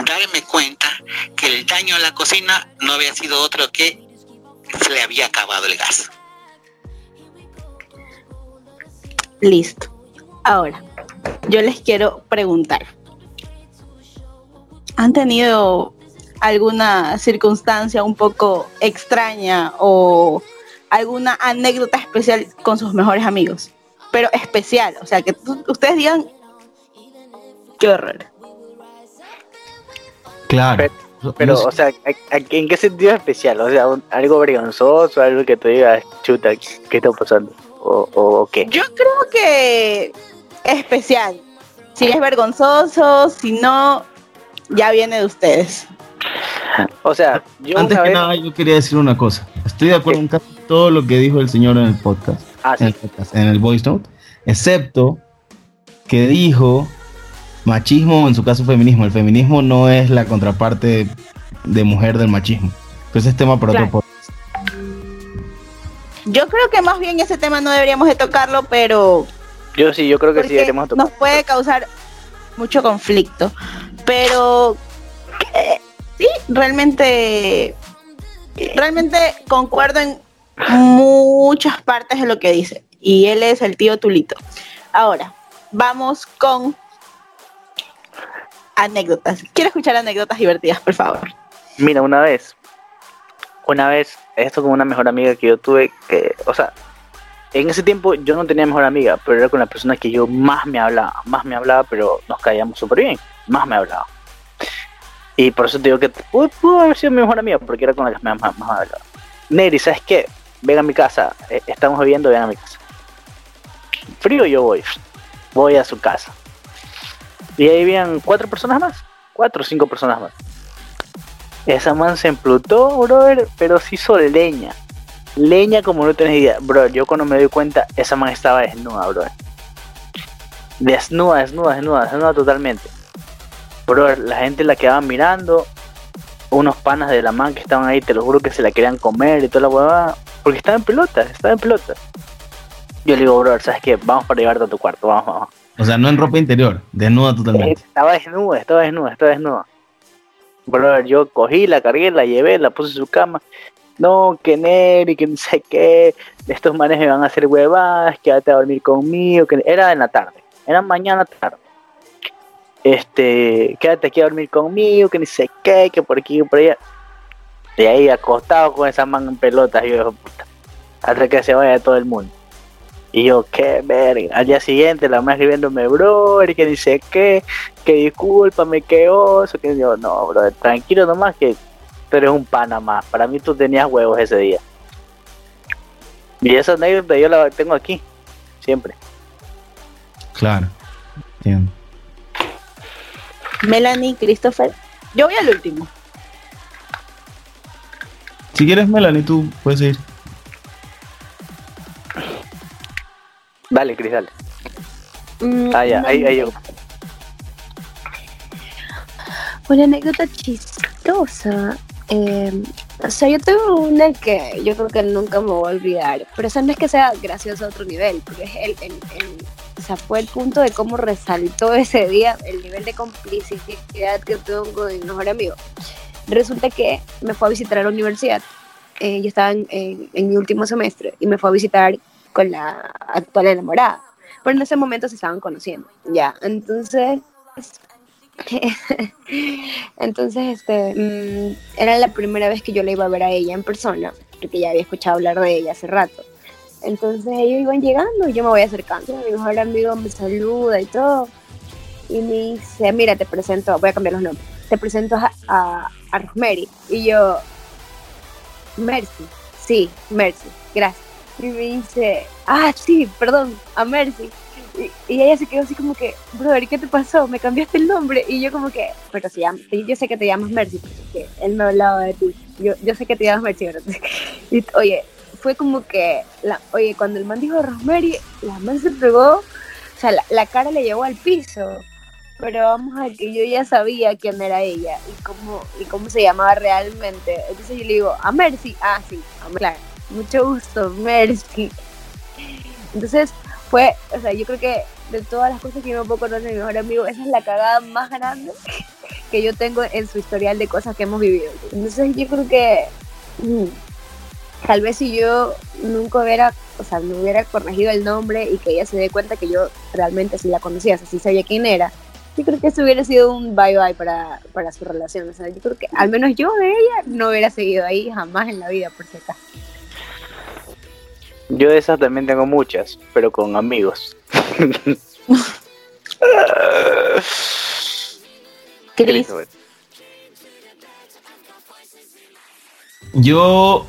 darme cuenta que el daño a la cocina no había sido otro que se le había acabado el gas. Listo. Ahora, yo les quiero preguntar. ¿Han tenido alguna circunstancia un poco extraña o alguna anécdota especial con sus mejores amigos? Pero especial, o sea, que ustedes digan, qué horror. Claro. Pero, o sea, ¿a- a- ¿en qué sentido especial? O sea, un- algo vergonzoso, algo que te digas, chuta, ¿qué está pasando? ¿O, o, qué? Yo creo que especial. Si es vergonzoso, si no, ya viene de ustedes. O sea, yo Antes que vez... nada, yo quería decir una cosa. Estoy de acuerdo en casi todo lo que dijo el señor en el podcast, Ah, en el, sí. podcast, en el voice note, excepto que dijo machismo en su caso feminismo. El feminismo no es la contraparte de mujer del machismo. Entonces es tema para Claro. otro podcast. Yo creo que más bien ese tema no deberíamos de tocarlo, pero Yo sí, yo creo que sí deberíamos nos puede causar mucho conflicto. Pero eh, sí, realmente, realmente concuerdo en muchas partes de lo que dice. Y él es el tío Tulito. Ahora, vamos con anécdotas. Quiero escuchar anécdotas divertidas, por favor. Mira, una vez, una vez, esto con una mejor amiga que yo tuve, que, o sea, en ese tiempo yo no tenía mejor amiga, pero era con la persona que yo más me hablaba, más me hablaba, pero nos caíamos súper bien, más me hablaba. Y por eso te digo que pudo, haber sido mi mejor amiga, porque era con la que más, más, hablaba. Neri, ¿sabes qué? Ven a mi casa, eh, estamos bebiendo, ven a mi casa. Frío yo voy, voy a su casa. Y ahí habían cuatro personas más, cuatro o cinco personas más. Esa man se emplutó, brother, pero se hizo leña. Leña como no tenés idea. Bro, yo cuando me doy cuenta, esa man estaba desnuda, brother. Desnuda, desnuda, desnuda, desnuda totalmente. Brother, la gente la quedaba mirando. Unos panas de la man que estaban ahí, te lo juro que se la querían comer y toda la huevada. Porque estaba en pelota, estaba en pelota. Yo le digo, brother, ¿sabes qué? Vamos para llevarte a tu cuarto, vamos, vamos. O sea, no en ropa interior, desnuda totalmente. Estaba desnuda, estaba desnuda, estaba desnuda. Brother, yo cogí, la cargué, la llevé, la puse en su cama. no, que Neri, que no sé qué, estos manes me van a hacer huevadas, quédate a dormir conmigo, que era en la tarde, era mañana tarde. Este, quédate aquí a dormir conmigo, que ni sé qué, que por aquí, que por allá. De ahí acostado con esa manga en pelotas, yo, puta, hasta que se vaya todo el mundo. Y yo, qué verga. Al día siguiente, la más escribiéndome, bro, y que dice qué, que discúlpame, que oso, que yo, no, bro, tranquilo nomás que tú eres un pana más. Para mí tú tenías huevos ese día. Y esa anécdota yo la tengo aquí, siempre. Claro. Entiendo. Melanie, Christopher. Yo voy al último. Si quieres, Melanie, tú puedes ir. Dale, Cris, dale. Mm, Ah, ya, ahí, ahí yo. Una anécdota chistosa. eh, o sea, yo tengo una que yo creo que nunca me voy a olvidar. Pero eso no es que sea gracioso a otro nivel, porque es el, el- el- o sea, fue el punto de cómo resaltó ese día el nivel de complicidad que tengo con mi mejor amigo. Resulta que me fue a visitar a la universidad. eh, yo estaba en, en- en mi último semestre y me fue a visitar con la actual enamorada. Pero en ese momento se estaban conociendo. Ya, entonces entonces, este, mm, era la primera vez que yo la iba a ver a ella en persona, porque ya había escuchado hablar de ella hace rato. Entonces ellos iban llegando y yo me voy acercando. Mi mejor amigo me saluda y todo. Y me dice, mira, te presento, voy a cambiar los nombres, te presento a, a, a. Y yo, Mercy, sí, Mercy, gracias. Y me dice, ah, sí, perdón, a Mercy. Y, y ella se quedó así como que, brother, ¿qué te pasó? Me cambiaste el nombre. Y yo como que, pero si llama, yo sé que te llamas Mercy, porque él me hablaba de ti. Yo, yo sé que te llamas Mercy. Y, oye, fue como que, oye, cuando el man dijo Rosemary, la man se pegó, o sea, la, cara le llegó al piso. Pero vamos a que yo ya sabía quién era ella y cómo, y cómo se llamaba realmente. Entonces yo le digo, a Mercy, ah, sí, a Mer- claro, mucho gusto, Mercy. Entonces fue, o sea, yo creo que de todas las cosas que yo me puedo conocer mi mejor amigo, esa es la cagada más grande que yo tengo en su historial de cosas que hemos vivido. Entonces yo creo que mm, tal vez si yo nunca hubiera, o sea, me hubiera corregido el nombre y que ella se dé cuenta que yo realmente sí la conocía, o sí sabía quién era, yo creo que eso hubiera sido un bye bye para, para su relación. O sea, yo creo que al menos yo de ella no hubiera seguido ahí jamás en la vida, por si acaso. Yo de esas también tengo muchas, pero con amigos. Chris. Yo.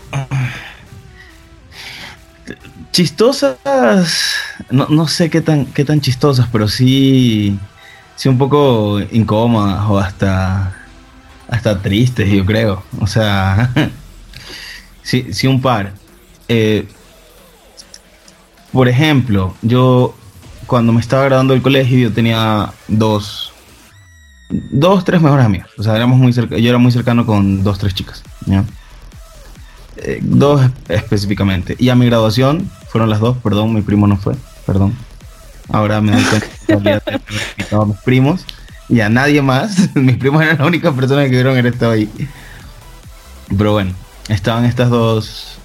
Chistosas. No, no sé qué tan, qué tan chistosas, pero sí. Sí, un poco incómodas o hasta. Hasta tristes, yo creo. O sea. sí, sí, un par. Eh, por ejemplo, yo. Cuando me estaba graduando del colegio, yo tenía dos. Dos, tres mejores amigas. O sea, éramos muy cerca, yo era muy cercano con dos, tres chicas. Eh, dos específicamente. Y a mi graduación fueron las dos, perdón, mi primo no fue, perdón. Ahora me doy cuenta que a mis primos y a nadie más. Mis primos eran la única persona que vieron haber estado ahí. Pero bueno, estaban estas dos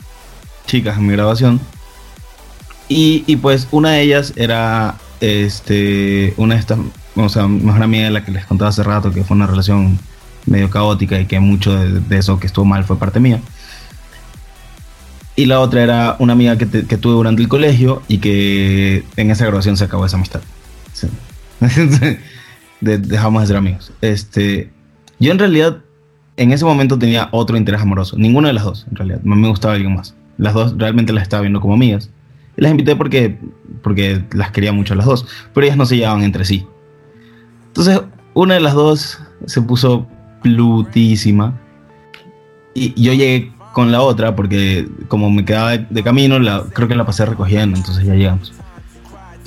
chicas en mi graduación. Y, y pues una de ellas era este una de estas, o sea, mejor amiga de la que les contaba hace rato, que fue una relación medio caótica y que mucho de, de eso que estuvo mal fue parte mía. Y la otra era una amiga que, te- que tuve durante el colegio y que en esa graduación se acabó esa amistad. Sí. De- dejamos de ser amigos. Este, yo en realidad en ese momento tenía otro interés amoroso. Ninguna de las dos, en realidad. Me gustaba alguien más. Las dos realmente las estaba viendo como amigas. Las invité porque, porque las quería mucho a las dos. Pero ellas no se llevaban entre sí. Entonces, una de las dos se puso plutísima. Y yo llegué con la otra porque como me quedaba de, de camino, la, creo que la pasé recogiendo, entonces ya llegamos.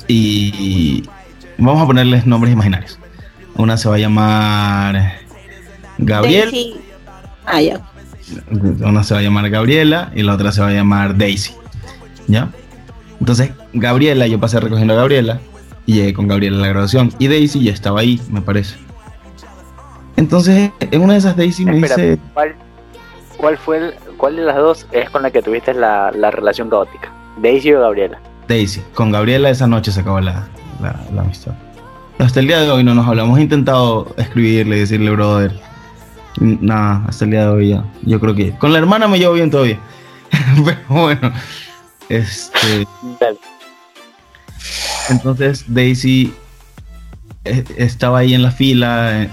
Y vamos a ponerles nombres imaginarios. Una se va a llamar Gabriel, Daisy. Ah, ya. una se va a llamar Gabriela y la otra se va a llamar Daisy. ¿Ya? Entonces, Gabriela, yo pasé recogiendo a Gabriela y llegué con Gabriela a la graduación. Y Daisy ya estaba ahí, me parece. Entonces, en una de esas Daisy me Espera, dice... ¿cuál, ¿cuál fue el, cuál de las dos es con la que tuviste la, la relación caótica? ¿Daisy o Gabriela? Daisy. Con Gabriela esa noche se acabó la, la, la amistad. Hasta el día de hoy no nos hablamos. He intentado escribirle, decirle, brother. Nada, hasta el día de hoy ya. Yo creo que. Con la hermana me llevo bien todavía. Pero bueno. Este. Dale. Entonces Daisy eh, estaba ahí en la fila, eh,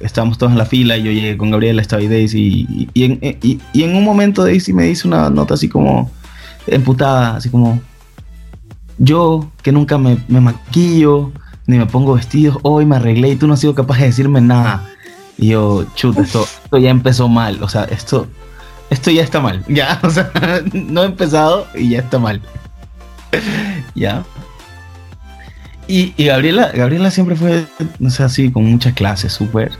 estábamos todos en la fila, y yo llegué con Gabriela, estaba ahí Daisy, y, y en, eh, y- y en un momento Daisy me dice una nota así como emputada, así como, yo que nunca me, me maquillo, ni me pongo vestidos, hoy me arreglé y tú no has sido capaz de decirme nada. Y yo, chuta, esto, esto ya empezó mal, o sea, esto, esto ya está mal, ya, o sea, no he empezado y ya está mal. ya. Y, y Gabriela, Gabriela siempre fue, o sea, así, con mucha clase, súper,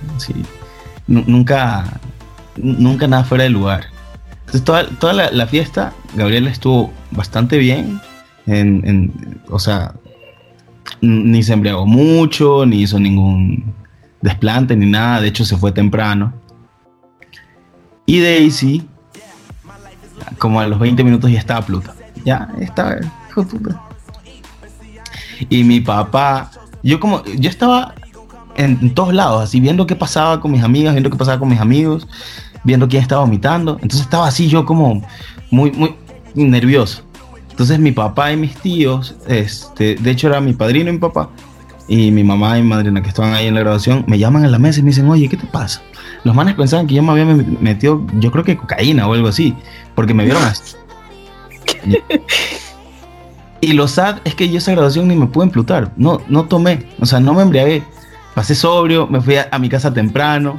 nunca, nunca nada fuera de lugar. Entonces, toda, toda la, fiesta, Gabriela estuvo bastante bien. En, o sea, ni se embriagó mucho, ni hizo ningún desplante, ni nada. De hecho, se fue temprano. Y Daisy, como a los 20 minutos ya estaba pluta. Ya, estaba, hijo puta. Y mi papá, yo como, yo estaba en, en todos lados, así viendo qué pasaba con mis amigas, viendo qué pasaba con mis amigos, viendo quién estaba vomitando. Entonces estaba así yo como muy, muy nervioso. Entonces mi papá y mis tíos, este, de hecho era mi padrino y mi papá, y mi mamá y mi madrina que estaban ahí en la graduación, me llaman a la mesa y me dicen, oye, ¿qué te pasa? Los manes pensaban que yo me había met- metido, yo creo que cocaína o algo así, porque me vieron así. Y lo sad es que yo esa graduación ni me pude emplutar. No, no tomé. O sea, no me embriagué. Pasé sobrio, me fui a, a mi casa temprano.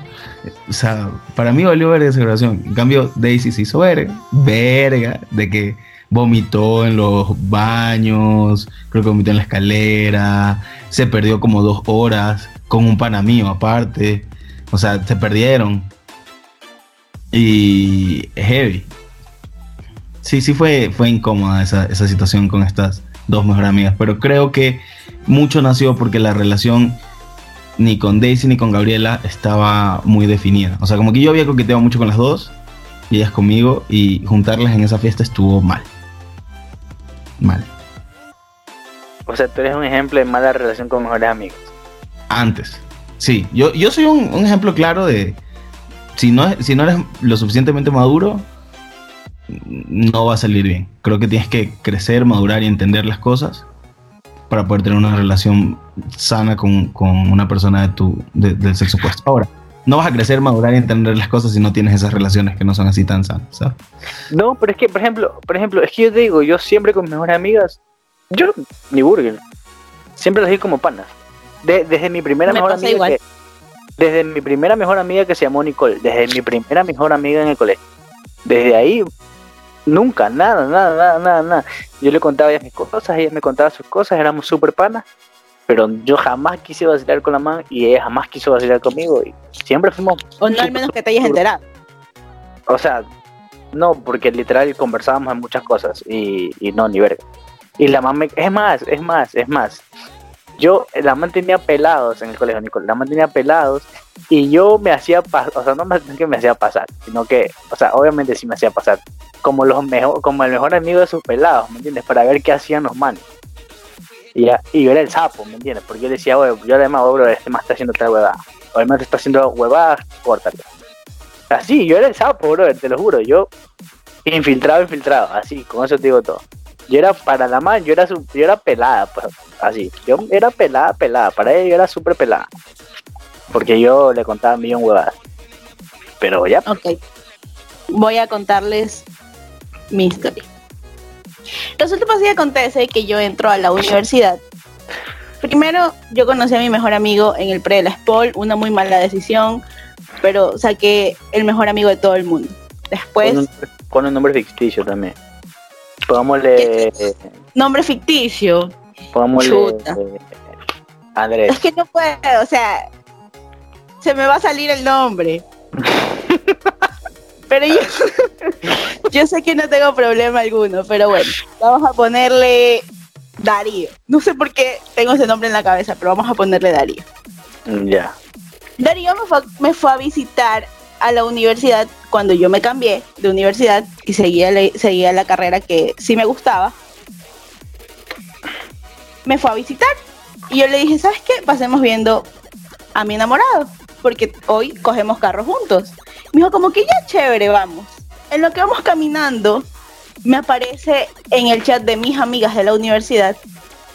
O sea, para mí valió verga esa graduación. En cambio, Daisy se hizo verga. Verga. De que vomitó en los baños. Creo que vomitó en la escalera. Se perdió como dos horas. Con un pana mío aparte. O sea, se perdieron. Y heavy. Sí, sí fue, fue incómoda esa, esa situación con estas dos mejores amigas, pero creo que mucho nació porque la relación ni con Daisy ni con Gabriela estaba muy definida. O sea, como que yo había coqueteado mucho con las dos y ellas conmigo y juntarlas en esa fiesta estuvo mal. Mal. O sea, tú eres un ejemplo de mala relación con mejores amigos. Antes. Sí, yo, yo soy un, un ejemplo claro de si no, si no eres lo suficientemente maduro, no va a salir bien. Creo que tienes que crecer, madurar y entender las cosas para poder tener una relación sana con, con una persona de tu, de- del sexo opuesto. Ahora, no vas a crecer, madurar y entender las cosas si no tienes esas relaciones que no son así tan sanas, ¿sabes? No, pero es que, por ejemplo, por ejemplo, es que yo te digo, yo siempre con mis mejores amigas, yo ni burger, siempre las vi como panas. De- desde mi primera Me mejor amiga, igual. que- desde mi primera mejor amiga que se llamó Nicole, desde mi primera mejor amiga en el colegio, desde ahí nunca, nada, nada, nada, nada, nada. Yo le contaba a ella mis cosas, ella me contaba sus cosas, éramos súper panas, pero yo jamás quise vacilar con la man y ella jamás quiso vacilar conmigo y siempre fuimos O no al menos que te hayas enterado. o sea, no, porque literal conversábamos en muchas cosas y, y no, ni verga. Y la mamá, es más, es más, es más. Yo, la man tenía pelados en el colegio, Nicole, la man tenía pelados y yo me hacía pasar, o sea, no me, que me hacía pasar, sino que, o sea, obviamente sí me hacía pasar, como los mejor, como el mejor amigo de sus pelados, ¿me entiendes? Para ver qué hacían los manes. Y, yo era el sapo, ¿me entiendes? Porque yo decía, oye, yo además, oh, bro, este más está haciendo tal huevada. O el más está haciendo huevadas, córtale. Así, yo era el sapo, bro, te lo juro. Yo, infiltrado, infiltrado, así, con eso te digo todo. Yo era para la man, yo era, su- yo era pelada, pues, así. Yo era pelada, pelada. Para ella yo era súper pelada. Porque yo le contaba un millón huevadas. Pero ya, Ok. Voy a contarles mi historia. Resulta y acontece que yo entro a la universidad. Primero, yo conocí a mi mejor amigo en el pre de la SPOL, una muy mala decisión, pero saqué el mejor amigo de todo el mundo. Después, pon, un, pon un nombre ficticio también. Pongámosle, nombre ficticio. pongámosle Andrés. Es que no puedo, o sea, se me va a salir el nombre. Pero yo, yo sé que no tengo problema alguno, pero bueno, vamos a ponerle Darío. No sé por qué tengo ese nombre en la cabeza, pero vamos a ponerle Darío. Ya. Darío me fue, me fue a visitar a la universidad cuando yo me cambié de universidad y seguía, seguía la carrera que sí me gustaba, me fue a visitar. Y yo le dije, ¿sabes qué? Pasemos viendo a mi enamorado, porque hoy cogemos carro juntos. Me dijo, como que ya chévere, vamos. En lo que vamos caminando, me aparece en el chat de mis amigas de la universidad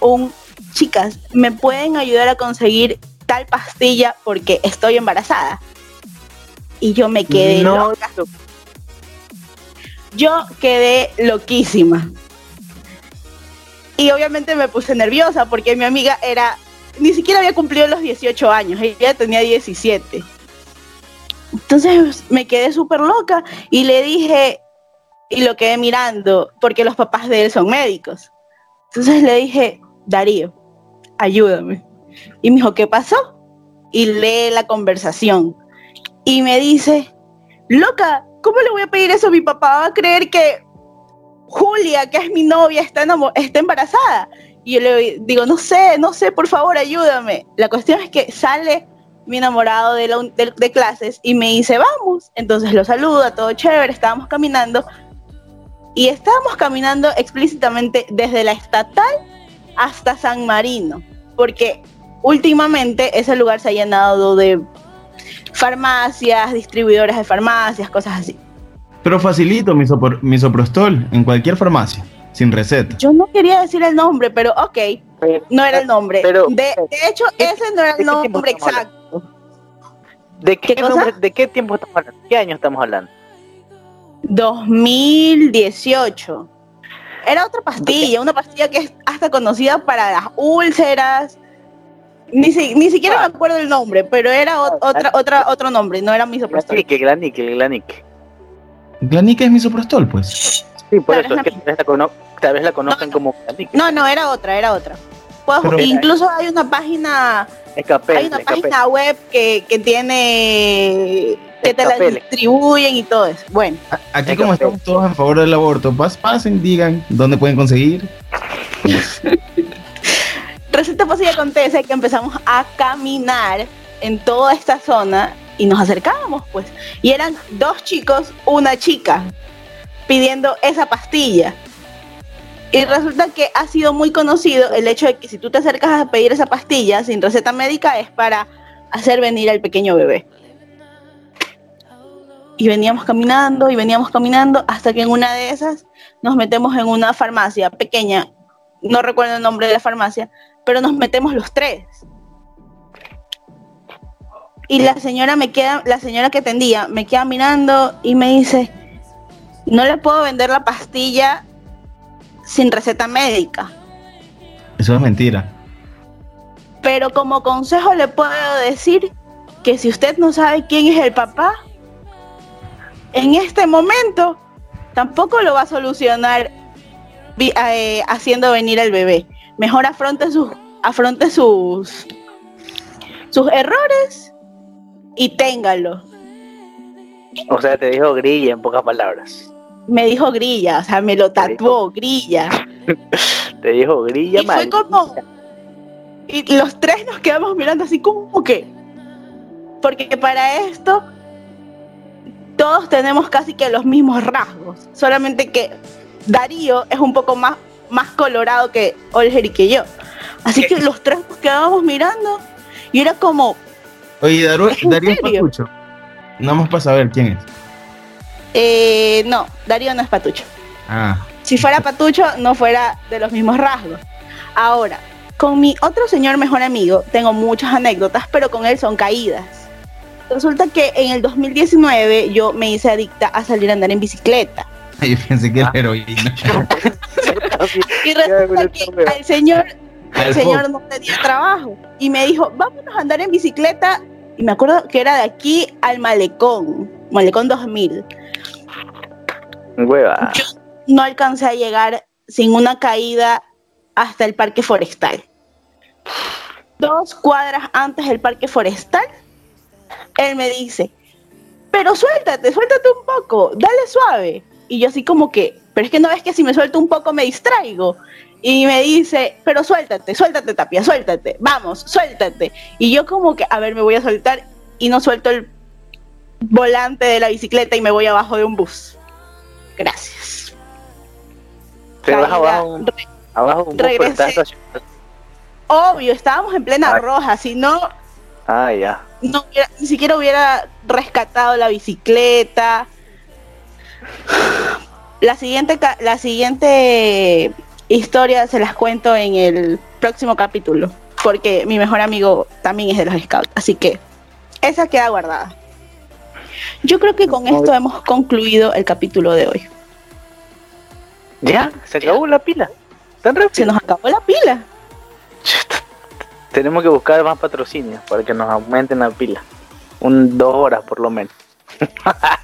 un, chicas, ¿me pueden ayudar a conseguir tal pastilla porque estoy embarazada? Y yo me quedé No, loca. Yo quedé loquísima. Y obviamente me puse nerviosa porque mi amiga era, ni siquiera había cumplido los 18 años, ella tenía 17. Entonces me quedé súper loca y le dije, y lo quedé mirando, porque los papás de él son médicos. Entonces le dije, Darío, ayúdame. Y me dijo, ¿qué pasó? Y lee la conversación. Y me dice, loca, ¿cómo le voy a pedir eso mi papá? Va a creer que Julia, que es mi novia, está, está embarazada. Y yo le digo, no sé, no sé, por favor, ayúdame. La cuestión es que sale mi enamorado de, la de- de clases y me dice, vamos. Entonces lo saluda, todo chévere, estábamos caminando. Y estábamos caminando explícitamente desde la estatal hasta San Marino, porque últimamente ese lugar se ha llenado de farmacias, distribuidores de farmacias, cosas así. Pero facilito misopor- misoprostol en cualquier farmacia, sin receta. Yo no quería decir el nombre, pero ok, no era el nombre. Pero- de, de hecho, ¿qué- ese no era el nombre exacto. ¿De qué, ¿Qué cosa? nombre- ¿De qué tiempo estamos hablando? ¿Qué año estamos hablando? 2018. Era otra pastilla, una pastilla que es hasta conocida para las úlceras. Ni, si- ni siquiera me acuerdo el nombre, pero era o- otra, otra, otro nombre, no era misoprostol. Glanique, Glanique, Glanique. Glanica es misoprostol, pues. Sí, por eso, es que tal vez la, cono- tal vez la conozcan como Glanique. No, no, era otra, era otra. Pues, Pero- incluso hay una página, Escapel, hay una escapel. página web que, que tiene que te la distribuyen y todo eso. Bueno, A- Aquí como estamos todos en favor del aborto, pas- pasen, digan dónde pueden conseguir. resulta pues y acontece que empezamos a caminar en toda esta zona y nos acercábamos, pues. Y eran dos chicos, una chica, pidiendo esa pastilla. Y resulta que ha sido muy conocido el hecho de que si tú te acercas a pedir esa pastilla sin receta médica es para hacer venir al pequeño bebé. Y veníamos caminando y veníamos caminando hasta que en una de esas nos metemos en una farmacia pequeña, no recuerdo el nombre de la farmacia, pero nos metemos los tres. Y la señora me queda, la señora que atendía me queda mirando y me dice, no le puedo vender la pastilla sin receta médica, Eso es mentira. pero como consejo le puedo decir que si usted no sabe quién es el papá, en este momento tampoco lo va a solucionar eh, haciendo venir al bebé. Mejor afronte sus, afronte sus, sus errores y téngalo. O sea, te dijo grilla en pocas palabras. Me dijo grilla, o sea, me lo tatuó, grilla. Te dijo grilla Y fue mal. como. Y los tres nos quedamos mirando así como que. Porque para esto. Todos tenemos casi que los mismos rasgos. Solamente que Darío es un poco más, más colorado que Olger y que yo. Así que los tres nos quedábamos mirando. Y era como. Oye, Daru- ¿En Darío serio? Patucho. Nada más para saber quién es. eh, no, Darío no es patucho. Ah, Si fuera patucho, no fuera de los mismos rasgos. Ahora, con mi otro señor mejor amigo, tengo muchas anécdotas, pero con él son caídas. Resulta que en el 2019 yo me hice adicta a salir a andar en bicicleta. yo pensé que era heroína. Y resulta que al señor, el Al señor no tenía trabajo. Y me dijo, vámonos a andar en bicicleta. Y me acuerdo que era de aquí al Malecón, Malecón 2000. Hueva. Yo no alcancé a llegar sin una caída hasta el parque forestal. Dos cuadras antes del parque forestal, él me dice, pero suéltate, suéltate un poco, dale suave. Y yo así como que, pero es que no ves que si me suelto un poco me distraigo. Y me dice, pero suéltate, suéltate Tapia, suéltate, vamos, suéltate. Y yo como que, a ver, me voy a soltar y no suelto el volante de la bicicleta y me voy abajo de un bus. Gracias. Te vas abajo, un- re- abajo un estacionado. Obvio, estábamos en plena Ay. roja, si no, Ah, ya. no ni siquiera hubiera rescatado la bicicleta. La siguiente, la siguiente historia se las cuento en el próximo capítulo, porque mi mejor amigo también es de los scouts, así que esa queda guardada. Yo creo que con esto hemos concluido el capítulo de hoy. Ya, se acabó la pila. Tan Se rápido. nos acabó la pila. Tenemos que buscar más patrocinios para que nos aumenten la pila. Un dos horas por lo menos.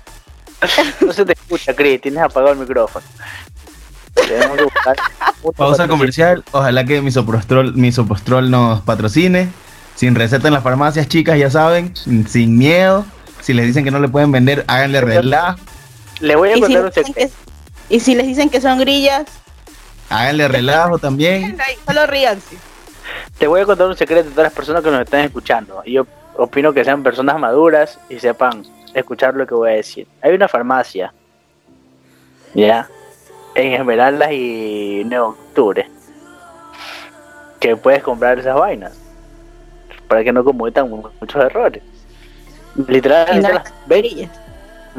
no se te escucha, Chris, tienes apagado el micrófono. Tenemos que buscar Pausa patrocinio. comercial. Ojalá que Misopostrol, Misopostrol nos patrocine. Sin receta en las farmacias, chicas, ya saben. Sin, sin miedo. Si les dicen que no le pueden vender, háganle relajo. Le voy a contar un secreto. y si les dicen que son grillas, Háganle relajo también. solo ríanse. Te voy a contar un secreto a todas las personas que nos están escuchando. Y Yo opino que sean personas maduras y sepan escuchar lo que voy a decir. Hay una farmacia, ya, en Esmeraldas y Nuevo Octubre, que puedes comprar esas vainas para que no cometan mu- muchos errores. Literal, no las ven Grillas.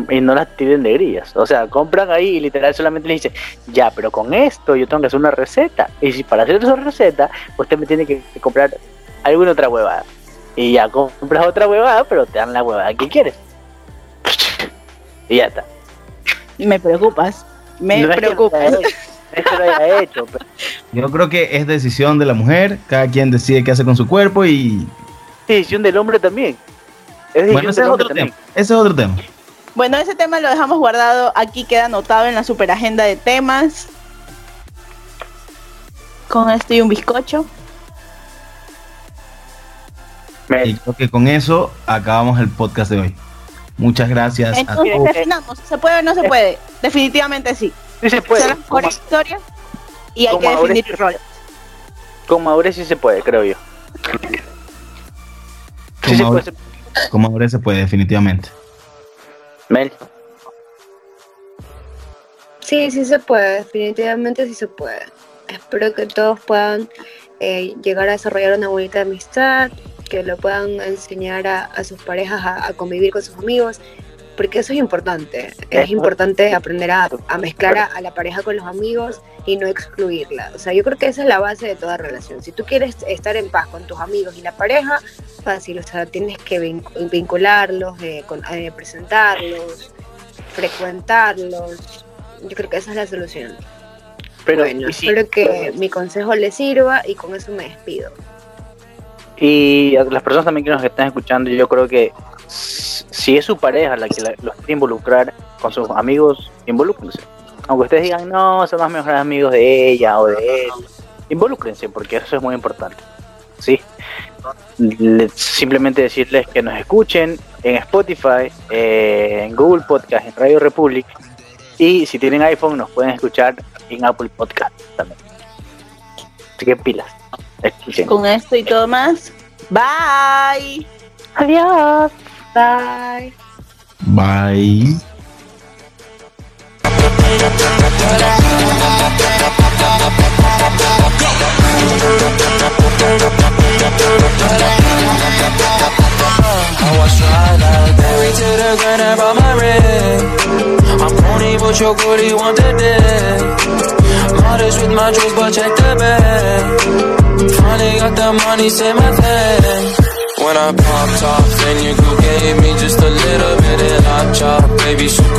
y no las tiren de grillas. O sea, compran ahí y literal solamente le dicen, ya, pero con esto yo tengo que hacer una receta. Y si para hacer esa receta, usted me tiene que que comprar alguna otra huevada. Y ya compras otra huevada, pero te dan la huevada que quieres. Y ya está. Me preocupas. Me No preocupas. es que lo haya hecho, pero Yo creo que es decisión de la mujer. Cada quien decide qué hace con su cuerpo y. es decisión del hombre también. Es decisión Bueno, ese del es hombre otro también. tema. Ese es otro tema. Bueno, ese tema lo dejamos guardado. Aquí queda anotado en la super agenda de temas. Con esto y un bizcocho. Y creo que con eso acabamos el podcast de hoy. Muchas gracias a Entonces todos. definamos, ¿se puede o no se puede? Definitivamente sí. sí se Son puede. las Con, mejores historias y hay que definir es- roles. con madurez sí se puede, creo yo. Sí se Como puede. Como ahora se puede, definitivamente. Mel. Sí, sí se puede, definitivamente sí se puede. Espero que todos puedan eh, llegar a desarrollar una bonita amistad, que lo puedan enseñar a, a sus parejas a, a convivir con sus amigos, porque eso es importante. Es importante aprender a, a mezclar a, la pareja con los amigos y no excluirla. O sea, yo creo que esa es la base de toda relación. Si tú quieres estar en paz con tus amigos y la pareja, fácil, o sea, tienes que vin- vincularlos, eh, con- eh, presentarlos, frecuentarlos. Yo creo que esa es la solución. Pero, bueno, espero que mi consejo les sirva y con eso me despido. Y a las personas también que nos están escuchando, yo creo que si es su pareja la que la- los quiere involucrar con sus amigos, involúcrense. Aunque ustedes digan, no, son los mejores amigos de ella o de él, involúcrense porque eso es muy importante. ¿sí? Le- simplemente decirles que nos escuchen en Spotify, eh, en Google Podcast, en Radio Republic. Y si tienen iPhone, nos pueden escuchar en Apple Podcast también. Así que pilas. Escuchen. Con esto y todo más. Bye. Adiós. Bye. Bye. I was tried out, married to the ground, I brought my ring. I'm pony, but your booty want the dick. Modest with my jewels, but check the bag. Finally got the money, say my thing. When I popped off, then your girl gave me just a little bit of hot chop. Baby, so